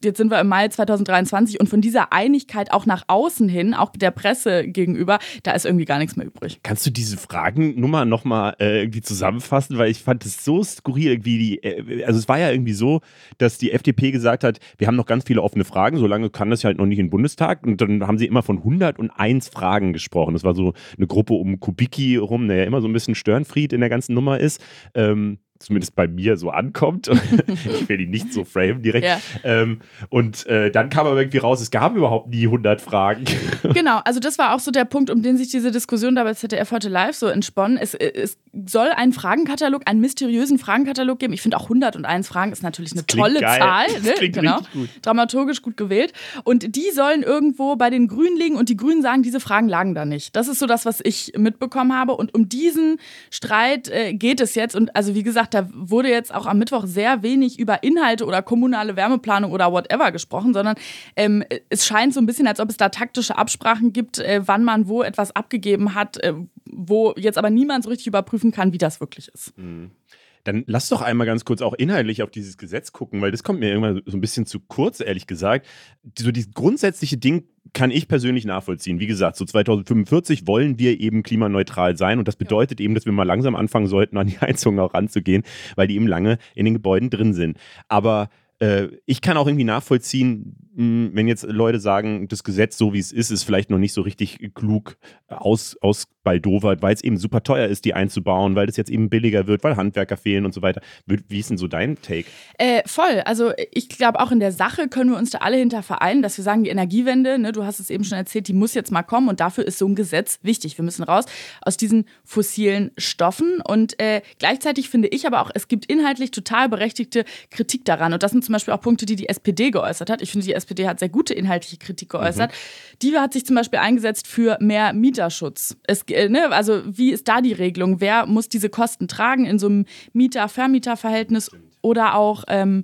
Jetzt sind wir im Mai 2023 und von dieser Einigkeit auch nach außen hin, auch der Presse gegenüber, da ist irgendwie gar nichts mehr übrig. Kannst du diese Fragennummer nochmal äh, irgendwie zusammenfassen? Weil ich fand es so skurril, irgendwie die, äh, also es war ja irgendwie so, dass die FDP gesagt hat, wir haben noch ganz viele offene Fragen, solange kann das ja halt noch nicht in den Bundestag. Und dann haben sie immer von 101 Fragen gesprochen. Das war so eine Gruppe um Kubicki rum, der ja immer so ein bisschen Störenfried in der ganzen Nummer ist. Ähm, zumindest bei mir so ankommt. ich will ihn nicht so framen direkt. Ja. Ähm, und äh, dann kam aber irgendwie raus, es gab überhaupt nie 100 Fragen. Genau, also das war auch so der Punkt, um den sich diese Diskussion da bei ZDF heute live so entsponnen. Es, es soll einen Fragenkatalog, einen mysteriösen Fragenkatalog geben. Ich finde auch 101 Fragen ist natürlich eine tolle geil. Zahl. Ne? klingt genau. gut. Dramaturgisch gut gewählt. Und die sollen irgendwo bei den Grünen liegen und die Grünen sagen, diese Fragen lagen da nicht. Das ist so das, was ich mitbekommen habe. Und um diesen Streit äh, geht es jetzt. Und also wie gesagt, da wurde jetzt auch am Mittwoch sehr wenig über Inhalte oder kommunale Wärmeplanung oder whatever gesprochen, sondern ähm, es scheint so ein bisschen, als ob es da taktische Absprachen gibt, äh, wann man wo etwas abgegeben hat, äh, wo jetzt aber niemand so richtig überprüfen kann, wie das wirklich ist. Dann lass doch einmal ganz kurz auch inhaltlich auf dieses Gesetz gucken, weil das kommt mir irgendwann so ein bisschen zu kurz, ehrlich gesagt. So dieses grundsätzliche Ding kann ich persönlich nachvollziehen. Wie gesagt, so 2045 wollen wir eben klimaneutral sein und das bedeutet eben, dass wir mal langsam anfangen sollten, an die Heizung auch ranzugehen, weil die eben lange in den Gebäuden drin sind. Aber äh, ich kann auch irgendwie nachvollziehen, mh, wenn jetzt Leute sagen, das Gesetz, so wie es ist, ist vielleicht noch nicht so richtig klug aus, ausbaldowert, weil es eben super teuer ist, die einzubauen, weil das jetzt eben billiger wird, weil Handwerker fehlen und so weiter. Wie wie ist denn so dein Take? Äh, voll. Also ich glaube, auch in der Sache können wir uns da alle hinter vereinen, dass wir sagen, die Energiewende, ne, du hast es eben schon erzählt, die muss jetzt mal kommen und dafür ist so ein Gesetz wichtig. Wir müssen raus aus diesen fossilen Stoffen und äh, gleichzeitig finde ich aber auch, es gibt inhaltlich total berechtigte Kritik daran und das sind zum Beispiel auch Punkte, die die SPD geäußert hat. Ich finde, die SPD hat sehr gute inhaltliche Kritik geäußert. Die hat sich zum Beispiel eingesetzt für mehr Mieterschutz. Es, äh, ne, also wie ist da die Regelung? Wer muss diese Kosten tragen in so einem Mieter-Vermieter-Verhältnis oder auch ähm,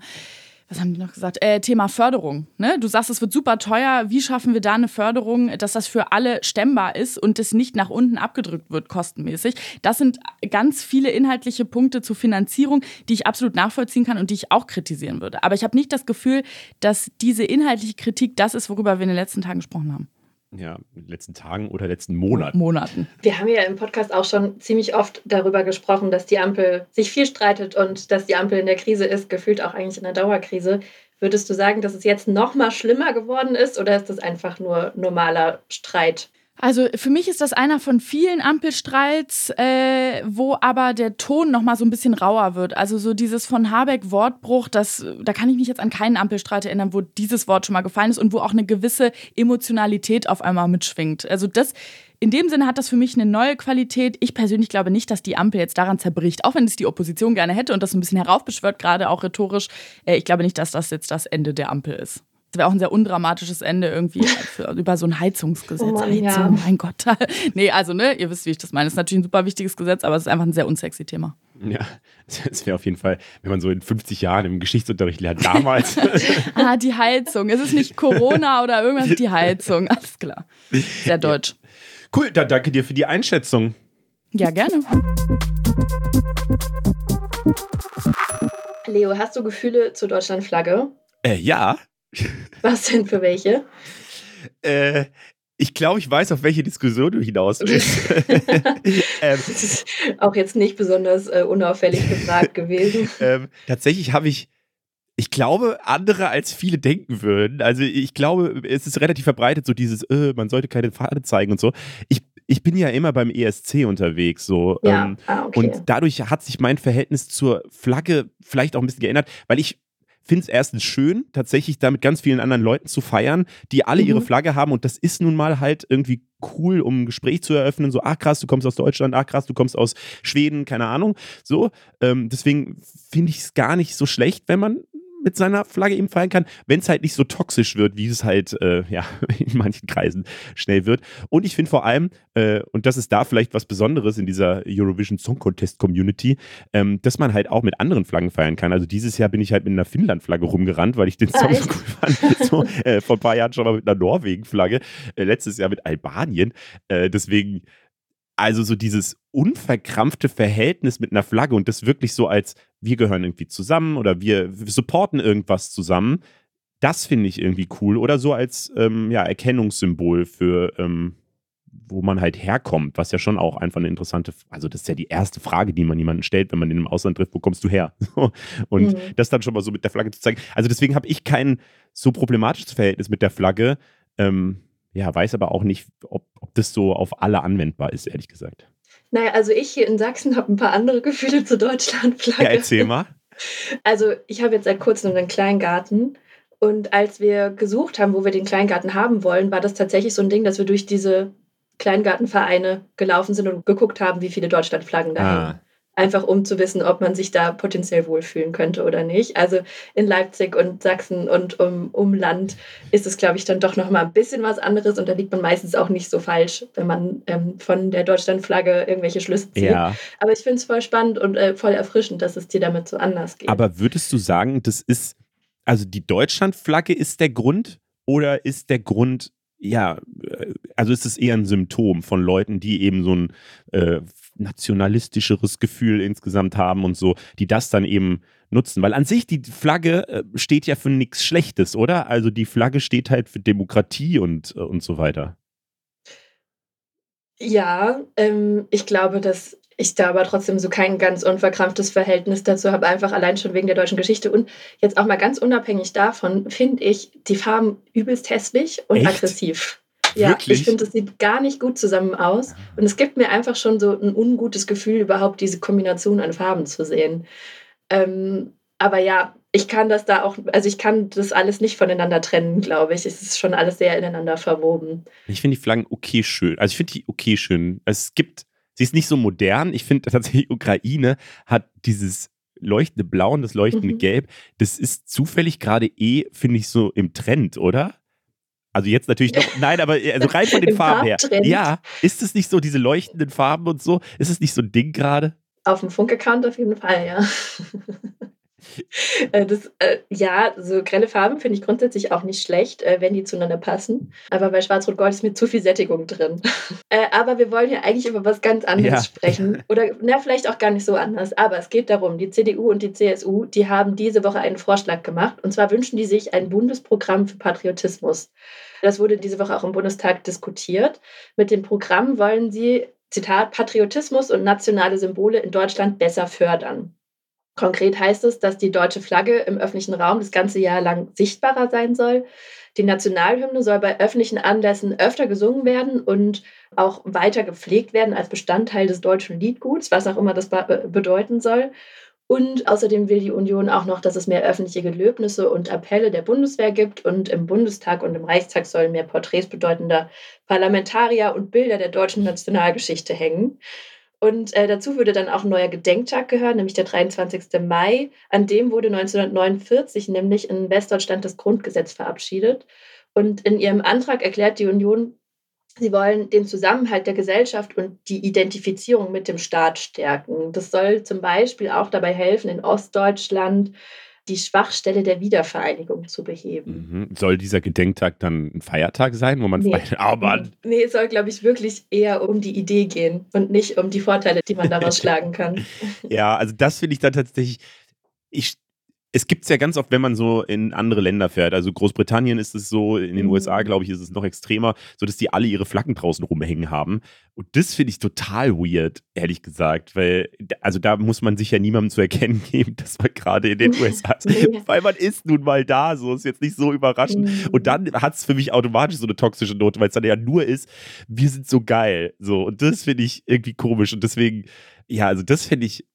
was haben die noch gesagt? Äh, Thema Förderung. Ne? Du sagst, es wird super teuer. Wie schaffen wir da eine Förderung, dass das für alle stemmbar ist und es nicht nach unten abgedrückt wird, kostenmäßig? Das sind ganz viele inhaltliche Punkte zur Finanzierung, die ich absolut nachvollziehen kann und die ich auch kritisieren würde. Aber ich habe nicht das Gefühl, dass diese inhaltliche Kritik das ist, worüber wir in den letzten Tagen gesprochen haben. Ja, in den letzten Tagen oder letzten Monaten. Monaten. Wir haben ja im Podcast auch schon ziemlich oft darüber gesprochen, dass die Ampel sich viel streitet und dass die Ampel in der Krise ist, gefühlt auch eigentlich in der Dauerkrise. Würdest du sagen, dass es jetzt noch mal schlimmer geworden ist oder ist das einfach nur normaler Streit? Also für mich ist das einer von vielen Ampelstreits, äh, wo aber der Ton noch mal so ein bisschen rauer wird. Also so dieses von Habeck Wortbruch, das, da kann ich mich jetzt an keinen Ampelstreit erinnern, wo dieses Wort schon mal gefallen ist und wo auch eine gewisse Emotionalität auf einmal mitschwingt. Also das in dem Sinne hat das für mich eine neue Qualität. Ich persönlich glaube nicht, dass die Ampel jetzt daran zerbricht, auch wenn es die Opposition gerne hätte und das ein bisschen heraufbeschwört, gerade auch rhetorisch. Äh, ich glaube nicht, dass das jetzt das Ende der Ampel ist. Das wäre auch ein sehr undramatisches Ende irgendwie für, über so ein Heizungsgesetz. Oh Mann, Heizung, ja. mein Gott. nee, also, ne, ihr wisst, wie ich das meine. Es ist natürlich ein super wichtiges Gesetz, aber es ist einfach ein sehr unsexy Thema. Ja, es wäre auf jeden Fall, wenn man so in 50 Jahren im Geschichtsunterricht lernt, damals. ah, die Heizung. Es ist nicht Corona oder irgendwas, die Heizung. Alles klar. Sehr deutsch. Ja. Cool, dann danke dir für die Einschätzung. Ja, gerne. Leo, hast du Gefühle zur Deutschlandflagge? Äh, ja. Was denn für welche? Äh, ich glaube, ich weiß, auf welche Diskussion du hinaus willst. ähm, das ist auch jetzt nicht besonders äh, unauffällig gefragt gewesen. Ähm, tatsächlich habe ich, ich glaube, andere als viele denken würden. Also ich glaube, es ist relativ verbreitet, so dieses, äh, man sollte keine Fahne zeigen und so. Ich, ich bin ja immer beim ESC unterwegs, so. Ja. Ähm, ah, okay. Und dadurch hat sich mein Verhältnis zur Flagge vielleicht auch ein bisschen geändert, weil ich finde es erstens schön, tatsächlich da mit ganz vielen anderen Leuten zu feiern, die alle mhm. ihre Flagge haben und das ist nun mal halt irgendwie cool, um ein Gespräch zu eröffnen, so, ach krass, du kommst aus Deutschland, ach krass, du kommst aus Schweden, keine Ahnung, so. Ähm, deswegen finde ich es gar nicht so schlecht, wenn man mit seiner Flagge eben feiern kann, wenn es halt nicht so toxisch wird, wie es halt äh, ja, in manchen Kreisen schnell wird. Und ich finde vor allem, äh, und das ist da vielleicht was Besonderes in dieser Eurovision Song Contest Community, ähm, dass man halt auch mit anderen Flaggen feiern kann. Also dieses Jahr bin ich halt mit einer Finnland-Flagge rumgerannt, weil ich den Song so cool fand. So, äh, vor ein paar Jahren schon mal mit einer Norwegen-Flagge, äh, letztes Jahr mit Albanien. Äh, deswegen also so dieses unverkrampfte Verhältnis mit einer Flagge und das wirklich so als wir gehören irgendwie zusammen oder wir, supporten irgendwas zusammen, das finde ich irgendwie cool. Oder so als ähm, ja, Erkennungssymbol für, ähm, wo man halt herkommt, was ja schon auch einfach eine interessante, also das ist ja die erste Frage, die man jemanden stellt, wenn man in einem Ausland trifft, wo kommst du her? Und mhm. das dann schon mal so mit der Flagge zu zeigen. Also deswegen habe ich kein so problematisches Verhältnis mit der Flagge. Ähm, ja, weiß aber auch nicht, ob, ob das so auf alle anwendbar ist, ehrlich gesagt. Naja, also ich hier in Sachsen habe ein paar andere Gefühle zur Deutschlandflagge. Ja, erzähl mal. Also ich habe jetzt seit kurzem einen Kleingarten und als wir gesucht haben, wo wir den Kleingarten haben wollen, war das tatsächlich so ein Ding, dass wir durch diese Kleingartenvereine gelaufen sind und geguckt haben, wie viele Deutschlandflaggen da ah. hängen einfach um zu wissen, ob man sich da potenziell wohlfühlen könnte oder nicht. Also in Leipzig und Sachsen und um, um Land ist es, glaube ich, dann doch nochmal ein bisschen was anderes und da liegt man meistens auch nicht so falsch, wenn man ähm, von der Deutschlandflagge irgendwelche Schlüsse zieht. Ja. Aber ich finde es voll spannend und äh, voll erfrischend, dass es dir damit so anders geht. Aber würdest du sagen, das ist, also die Deutschlandflagge ist der Grund oder ist der Grund ja, äh, also ist es eher ein Symptom von Leuten, die eben so ein äh, nationalistischeres Gefühl insgesamt haben und so, die das dann eben nutzen. Weil an sich die Flagge äh, steht ja für nichts Schlechtes, oder? Also die Flagge steht halt für Demokratie und, äh, und so weiter. Ja, ähm, ich glaube, dass ich da aber trotzdem so kein ganz unverkrampftes Verhältnis dazu habe, einfach allein schon wegen der deutschen Geschichte. Und jetzt auch mal ganz unabhängig davon, finde ich die Farben übelst hässlich und Echt? aggressiv. Ja, Wirklich? ich finde, das sieht gar nicht gut zusammen aus. Und es gibt mir einfach schon so ein ungutes Gefühl, überhaupt diese Kombination an Farben zu sehen. Ähm, aber ja, ich kann das da auch, also ich kann das alles nicht voneinander trennen, glaube ich. Es ist schon alles sehr ineinander verwoben. Ich finde die Flaggen okay schön. Also ich finde die okay schön. Es gibt, sie ist nicht so modern. Ich finde tatsächlich, Ukraine hat dieses leuchtende Blau und das leuchtende mhm. Gelb. Das ist zufällig gerade eh, finde ich, so im Trend, oder? Also jetzt natürlich noch, nein, aber also rein von den Farben her. Ja, ist es nicht so, diese leuchtenden Farben und so? Ist es nicht so ein Ding gerade? Auf dem Funk-Account auf jeden Fall, ja. Äh, das, äh, ja, so grelle Farben finde ich grundsätzlich auch nicht schlecht, äh, wenn die zueinander passen. Aber bei Schwarz-Rot-Gold ist mir zu viel Sättigung drin. äh, aber wir wollen ja eigentlich über was ganz anderes ja. sprechen. Oder na, vielleicht auch gar nicht so anders. Aber es geht darum, die CDU und die CSU, die haben diese Woche einen Vorschlag gemacht. Und zwar wünschen die sich ein Bundesprogramm für Patriotismus. Das wurde diese Woche auch im Bundestag diskutiert. Mit dem Programm wollen sie, Zitat, Patriotismus und nationale Symbole in Deutschland besser fördern. Konkret heißt es, dass die deutsche Flagge im öffentlichen Raum das ganze Jahr lang sichtbarer sein soll. Die Nationalhymne soll bei öffentlichen Anlässen öfter gesungen werden und auch weiter gepflegt werden als Bestandteil des deutschen Liedguts, was auch immer das bedeuten soll. Und außerdem will die Union auch noch, dass es mehr öffentliche Gelöbnisse und Appelle der Bundeswehr gibt. Und im Bundestag und im Reichstag sollen mehr Porträts bedeutender Parlamentarier und Bilder der deutschen Nationalgeschichte hängen. Und äh, dazu würde dann auch ein neuer Gedenktag gehören, nämlich der 23. Mai. An dem wurde 1949 nämlich in Westdeutschland das Grundgesetz verabschiedet. Und in ihrem Antrag erklärt die Union, sie wollen den Zusammenhalt der Gesellschaft und die Identifizierung mit dem Staat stärken. Das soll zum Beispiel auch dabei helfen, in Ostdeutschland die Schwachstelle der Wiedervereinigung zu beheben. Mhm. Soll dieser Gedenktag dann ein Feiertag sein, wo man nee. frei... Oh. Nee, es soll, glaube ich, wirklich eher um die Idee gehen und nicht um die Vorteile, die man daraus schlagen kann. Ja, also das finde ich dann tatsächlich. Ich es gibt es ja ganz oft, wenn man so in andere Länder fährt. Also Großbritannien ist es so, in den mhm. USA, glaube ich, ist es noch extremer, so dass die alle ihre Flaggen draußen rumhängen haben. Und das finde ich total weird, ehrlich gesagt, weil, also da muss man sich ja niemandem zu erkennen geben, dass man gerade in den USA ist. Weil man ist nun mal da, so ist jetzt nicht so überraschend. Mhm. Und dann hat es für mich automatisch so eine toxische Note, weil es dann ja nur ist, wir sind so geil. So, und das finde ich irgendwie komisch. Und deswegen, ja, also das finde ich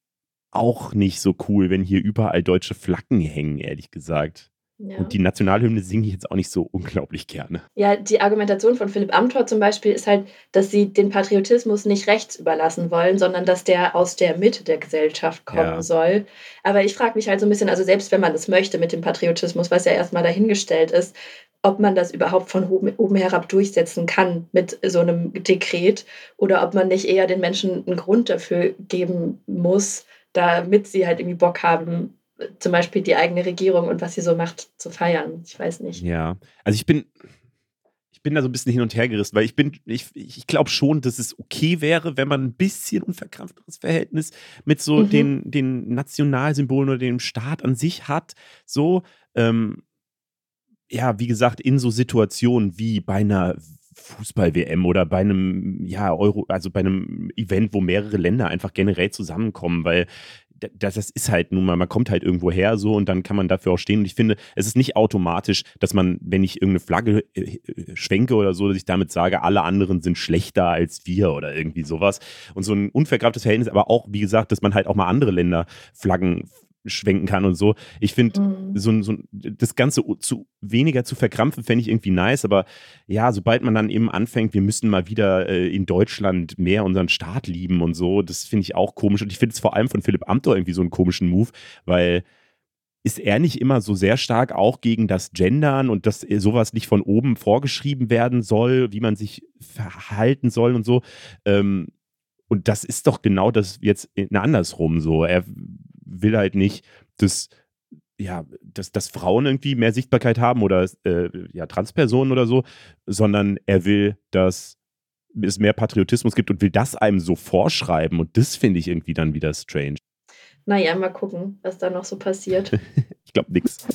auch nicht so cool, wenn hier überall deutsche Flaggen hängen, ehrlich gesagt. Ja. Und die Nationalhymne singe ich jetzt auch nicht so unglaublich gerne. Ja, die Argumentation von Philipp Amthor zum Beispiel ist halt, dass sie den Patriotismus nicht rechts überlassen wollen, sondern dass der aus der Mitte der Gesellschaft kommen ja. soll. Aber ich frage mich halt so ein bisschen, also selbst wenn man das möchte mit dem Patriotismus, was ja erstmal dahingestellt ist, ob man das überhaupt von oben herab durchsetzen kann mit so einem Dekret oder ob man nicht eher den Menschen einen Grund dafür geben muss, damit sie halt irgendwie Bock haben, zum Beispiel die eigene Regierung und was sie so macht, zu feiern. Ich weiß nicht. Ja, also ich bin, ich bin da so ein bisschen hin und her gerissen, weil ich bin, ich, ich glaube schon, dass es okay wäre, wenn man ein bisschen unverkrampfteres Verhältnis mit so mhm. den, den Nationalsymbolen oder dem Staat an sich hat. So, ähm, ja, wie gesagt, in so Situationen wie bei einer Fußball-WM oder bei einem, ja, Euro, also bei einem Event, wo mehrere Länder einfach generell zusammenkommen, weil das, das ist halt nun mal, man kommt halt irgendwo her so und dann kann man dafür auch stehen. Und ich finde, es ist nicht automatisch, dass man, wenn ich irgendeine Flagge äh, äh, schwenke oder so, dass ich damit sage, alle anderen sind schlechter als wir oder irgendwie sowas. Und so ein unvergrabtes Verhältnis, aber auch, wie gesagt, dass man halt auch mal andere Länder Flaggen schwenken kann und so. Ich finde, mhm. so, so, das Ganze zu weniger zu verkrampfen, fände ich irgendwie nice, aber ja, sobald man dann eben anfängt, wir müssen mal wieder äh, in Deutschland mehr unseren Staat lieben und so, das finde ich auch komisch. Und ich finde es vor allem von Philipp Amthor irgendwie so einen komischen Move, weil ist er nicht immer so sehr stark auch gegen das Gendern und dass sowas nicht von oben vorgeschrieben werden soll, wie man sich verhalten soll und so. Ähm, und das ist doch genau das jetzt andersrum so. Er will halt nicht, dass, ja, dass, dass Frauen irgendwie mehr Sichtbarkeit haben oder äh, ja, Transpersonen oder so, sondern er will, dass es mehr Patriotismus gibt und will das einem so vorschreiben. Und das finde ich irgendwie dann wieder strange. Naja, mal gucken, was da noch so passiert. ich glaube nichts.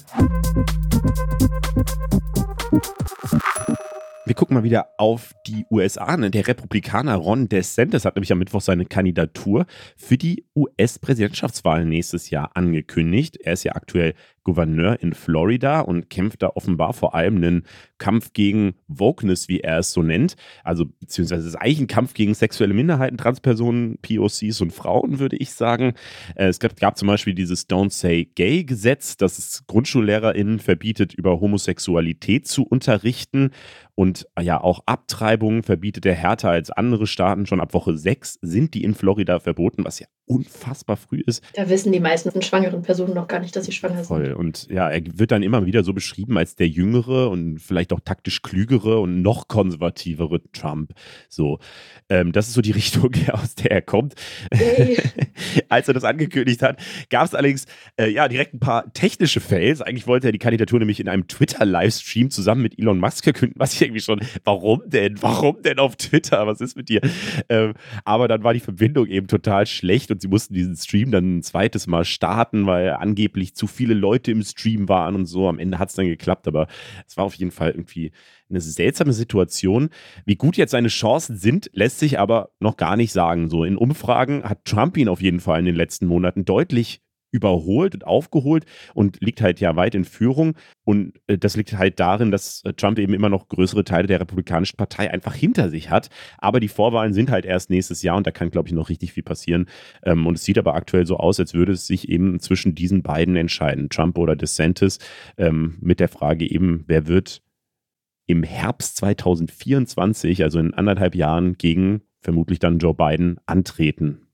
Wir gucken mal wieder auf die USA. Ne? Der Republikaner Ron DeSantis hat nämlich am Mittwoch seine Kandidatur für die US-Präsidentschaftswahl nächstes Jahr angekündigt. Er ist ja aktuell Gouverneur in Florida und kämpft da offenbar vor allem einen Kampf gegen Wokeness, wie er es so nennt. Also, beziehungsweise es ist eigentlich ein Kampf gegen sexuelle Minderheiten, Transpersonen, POCs und Frauen, würde ich sagen. Äh, es gab, gab zum Beispiel dieses Don't Say Gay-Gesetz, das es GrundschullehrerInnen verbietet, über Homosexualität zu unterrichten. Und äh, ja, auch Abtreibungen verbietet er härter als andere Staaten. Schon ab Woche 6 sind die in Florida verboten, was ja unfassbar früh ist. Da wissen die meisten schwangeren Personen noch gar nicht, dass sie schwanger Voll. sind. Und ja, er wird dann immer wieder so beschrieben als der jüngere und vielleicht auch taktisch klügere und noch konservativere Trump. So, ähm, das ist so die Richtung, aus der er kommt. Hey. als er das angekündigt hat, gab es allerdings äh, ja direkt ein paar technische Fails. Eigentlich wollte er die Kandidatur nämlich in einem Twitter-Livestream zusammen mit Elon Musk verkünden, was ich irgendwie schon, warum denn? Warum denn auf Twitter? Was ist mit dir? Ähm, aber dann war die Verbindung eben total schlecht und sie mussten diesen Stream dann ein zweites Mal starten, weil angeblich zu viele Leute im Stream waren und so. Am Ende hat es dann geklappt, aber es war auf jeden Fall irgendwie eine seltsame Situation. Wie gut jetzt seine Chancen sind, lässt sich aber noch gar nicht sagen. So in Umfragen hat Trump ihn auf jeden Fall in den letzten Monaten deutlich überholt und aufgeholt und liegt halt ja weit in Führung. Und äh, das liegt halt darin, dass äh, Trump eben immer noch größere Teile der Republikanischen Partei einfach hinter sich hat. Aber die Vorwahlen sind halt erst nächstes Jahr und da kann, glaube ich, noch richtig viel passieren. Ähm, und es sieht aber aktuell so aus, als würde es sich eben zwischen diesen beiden entscheiden, Trump oder DeSantis, ähm, mit der Frage eben, wer wird im Herbst 2024, also in anderthalb Jahren, gegen vermutlich dann Joe Biden antreten.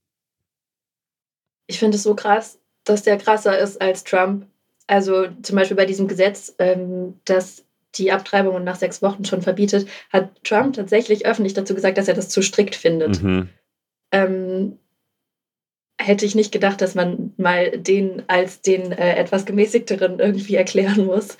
Ich finde es so krass, dass der krasser ist als Trump. Also zum Beispiel bei diesem Gesetz, ähm, das die Abtreibungen nach sechs Wochen schon verbietet, hat Trump tatsächlich öffentlich dazu gesagt, dass er das zu strikt findet. Mhm. Ähm, hätte ich nicht gedacht, dass man mal den als den äh, etwas gemäßigteren irgendwie erklären muss.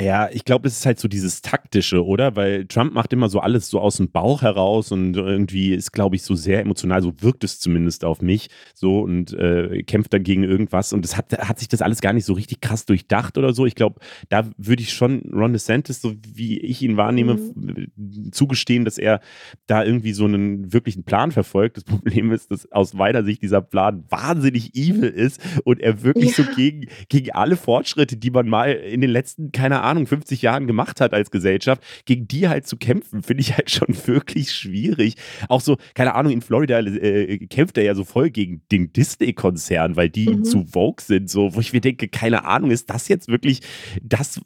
Ja, ich glaube, das ist halt so dieses taktische, oder? Weil Trump macht immer so alles so aus dem Bauch heraus und irgendwie ist, glaube ich, so sehr emotional, so wirkt es zumindest auf mich, so und äh, kämpft dann gegen irgendwas und es hat, hat sich das alles gar nicht so richtig krass durchdacht oder so. Ich glaube, da würde ich schon Ron DeSantis, so wie ich ihn wahrnehme, mhm. zugestehen, dass er da irgendwie so einen wirklichen Plan verfolgt. Das Problem ist, dass aus meiner Sicht dieser Plan wahnsinnig evil ist und er wirklich ja. so gegen, gegen alle Fortschritte, die man mal in den letzten, keine Ahnung, Ahnung, 50 Jahren gemacht hat als Gesellschaft, gegen die halt zu kämpfen, finde ich halt schon wirklich schwierig. Auch so, keine Ahnung, in Florida äh, kämpft er ja so voll gegen den Disney-Konzern, weil die mhm. zu Vogue sind, so, wo ich mir denke, keine Ahnung, ist das jetzt wirklich das,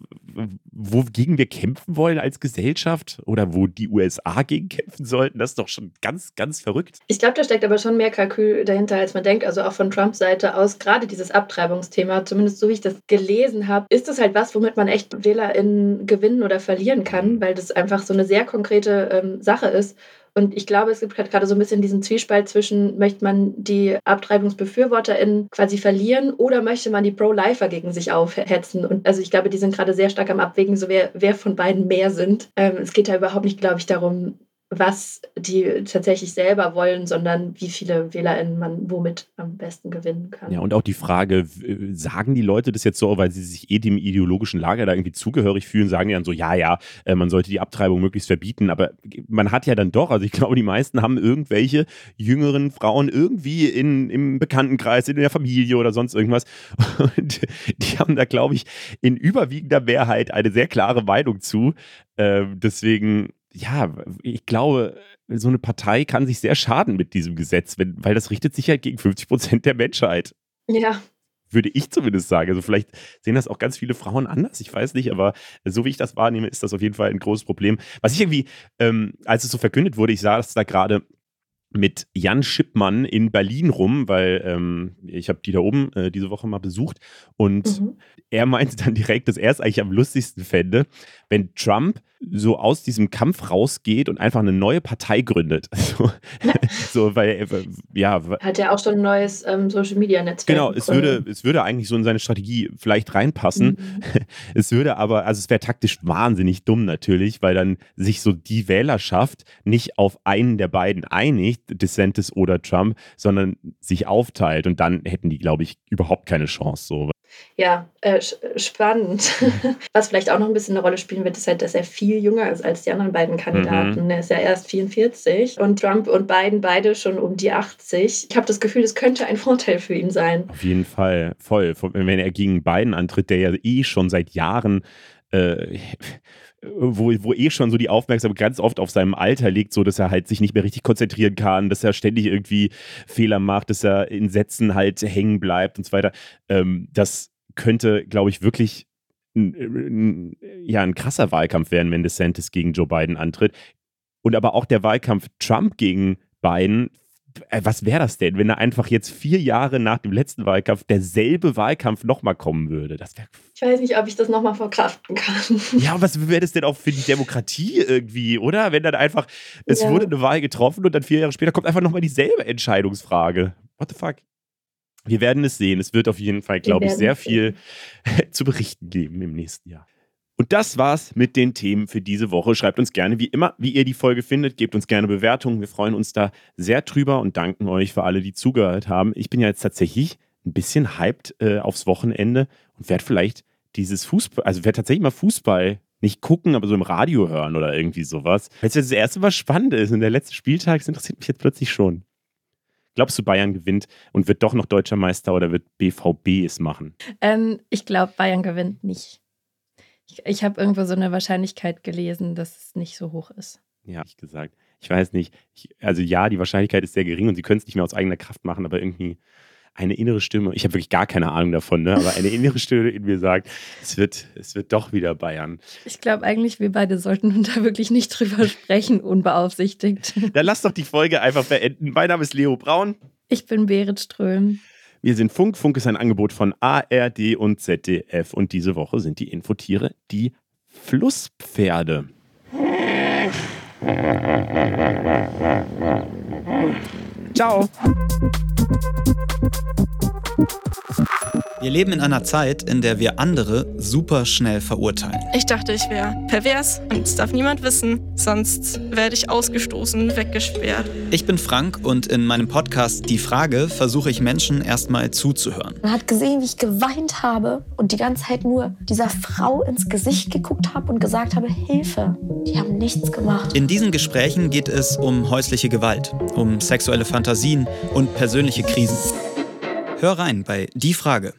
wogegen wir kämpfen wollen als Gesellschaft oder wo die USA gegen kämpfen sollten? Das ist doch schon ganz, ganz verrückt. Ich glaube, da steckt aber schon mehr Kalkül dahinter, als man denkt. Also auch von Trumps Seite aus, gerade dieses Abtreibungsthema, zumindest so wie ich das gelesen habe, ist das halt was, womit man echt WählerInnen gewinnen oder verlieren kann, weil das einfach so eine sehr konkrete ähm, Sache ist. Und ich glaube, es gibt halt gerade so ein bisschen diesen Zwiespalt zwischen, möchte man die AbtreibungsbefürworterInnen quasi verlieren oder möchte man die Pro-Lifer gegen sich aufhetzen? Und also ich glaube, die sind gerade sehr stark am Abwägen, so wer, wer von beiden mehr sind. Ähm, es geht da überhaupt nicht, glaube ich, darum, was die tatsächlich selber wollen, sondern wie viele WählerInnen man womit am besten gewinnen kann. Ja, und auch die Frage, sagen die Leute das jetzt so, weil sie sich eh dem ideologischen Lager da irgendwie zugehörig fühlen, sagen die dann so, ja, ja, äh, man sollte die Abtreibung möglichst verbieten, aber man hat ja dann doch, also ich glaube, die meisten haben irgendwelche jüngeren Frauen irgendwie in, im Bekanntenkreis, in der Familie oder sonst irgendwas und die haben da, glaube ich, in überwiegender Mehrheit eine sehr klare Meinung zu. Äh, deswegen ja, ich glaube, so eine Partei kann sich sehr schaden mit diesem Gesetz, wenn, weil das richtet sich halt gegen 50 Prozent der Menschheit. Ja. Würde ich zumindest sagen. Also vielleicht sehen das auch ganz viele Frauen anders, ich weiß nicht, aber so wie ich das wahrnehme, ist das auf jeden Fall ein großes Problem. Was ich irgendwie, ähm, als es so verkündet wurde, ich sah das da gerade mit Jan Schippmann in Berlin rum, weil ähm, ich habe die da oben äh, diese Woche mal besucht und mhm. er meinte dann direkt, dass er es eigentlich am lustigsten fände, wenn Trump so aus diesem Kampf rausgeht und einfach eine neue Partei gründet. So, so weil, äh, ja. Hat er auch schon ein neues ähm, Social Media Netzwerk. Genau, es würde, es würde eigentlich so in seine Strategie vielleicht reinpassen. Mhm. Es würde aber, also es wäre taktisch wahnsinnig dumm natürlich, weil dann sich so die Wählerschaft nicht auf einen der beiden einigt, DeSantis oder Trump, sondern sich aufteilt und dann hätten die, glaube ich, überhaupt keine Chance. So. Ja, äh, spannend. Was vielleicht auch noch ein bisschen eine Rolle spielen wird, ist halt, dass er viel jünger ist als die anderen beiden Kandidaten. Mhm. Er ist ja erst 44 und Trump und Biden beide schon um die 80. Ich habe das Gefühl, das könnte ein Vorteil für ihn sein. Auf jeden Fall, voll. Wenn er gegen Biden antritt, der ja eh schon seit Jahren äh, wo, wo eh schon so die Aufmerksamkeit ganz oft auf seinem Alter liegt, so dass er halt sich nicht mehr richtig konzentrieren kann, dass er ständig irgendwie Fehler macht, dass er in Sätzen halt hängen bleibt und so weiter. Ähm, das könnte, glaube ich, wirklich ein, ein, ja, ein krasser Wahlkampf werden, wenn DeSantis gegen Joe Biden antritt. Und aber auch der Wahlkampf Trump gegen Biden was wäre das denn, wenn da einfach jetzt vier Jahre nach dem letzten Wahlkampf derselbe Wahlkampf nochmal kommen würde? Das wär ich weiß nicht, ob ich das nochmal verkraften kann. Ja, was wäre das denn auch für die Demokratie irgendwie, oder? Wenn dann einfach, es ja. wurde eine Wahl getroffen und dann vier Jahre später kommt einfach nochmal dieselbe Entscheidungsfrage. What the fuck? Wir werden es sehen. Es wird auf jeden Fall, glaube ich, sehr viel zu berichten geben im nächsten Jahr. Und das war's mit den Themen für diese Woche. Schreibt uns gerne wie immer, wie ihr die Folge findet. Gebt uns gerne Bewertungen. Wir freuen uns da sehr drüber und danken euch für alle, die zugehört haben. Ich bin ja jetzt tatsächlich ein bisschen hyped äh, aufs Wochenende und werde vielleicht dieses Fußball, also werde tatsächlich mal Fußball nicht gucken, aber so im Radio hören oder irgendwie sowas. Weil es jetzt das erste Mal spannend ist und der letzte Spieltag, das interessiert mich jetzt plötzlich schon. Glaubst du, Bayern gewinnt und wird doch noch deutscher Meister oder wird BVB es machen? Ähm, ich glaube, Bayern gewinnt nicht. Ich, ich habe irgendwo so eine Wahrscheinlichkeit gelesen, dass es nicht so hoch ist. Ja, ich gesagt. Ich weiß nicht. Ich, also ja, die Wahrscheinlichkeit ist sehr gering und sie können es nicht mehr aus eigener Kraft machen, aber irgendwie eine innere Stimme, ich habe wirklich gar keine Ahnung davon, ne? aber eine innere Stimme in mir sagt, es wird, es wird doch wieder Bayern. Ich glaube eigentlich, wir beide sollten da wirklich nicht drüber sprechen, unbeaufsichtigt. Dann lass doch die Folge einfach beenden. Mein Name ist Leo Braun. Ich bin Berit Ström. Wir sind Funk. Funk ist ein Angebot von ARD und ZDF. Und diese Woche sind die Infotiere die Flusspferde. Ciao. Wir leben in einer Zeit, in der wir andere super schnell verurteilen. Ich dachte, ich wäre pervers und es darf niemand wissen, sonst werde ich ausgestoßen, weggesperrt. Ich bin Frank und in meinem Podcast Die Frage versuche ich Menschen erstmal zuzuhören. Man hat gesehen, wie ich geweint habe und die ganze Zeit nur dieser Frau ins Gesicht geguckt habe und gesagt habe, Hilfe. Die haben nichts gemacht. In diesen Gesprächen geht es um häusliche Gewalt, um sexuelle Fantasien und persönliche Krisen. Hör rein bei Die Frage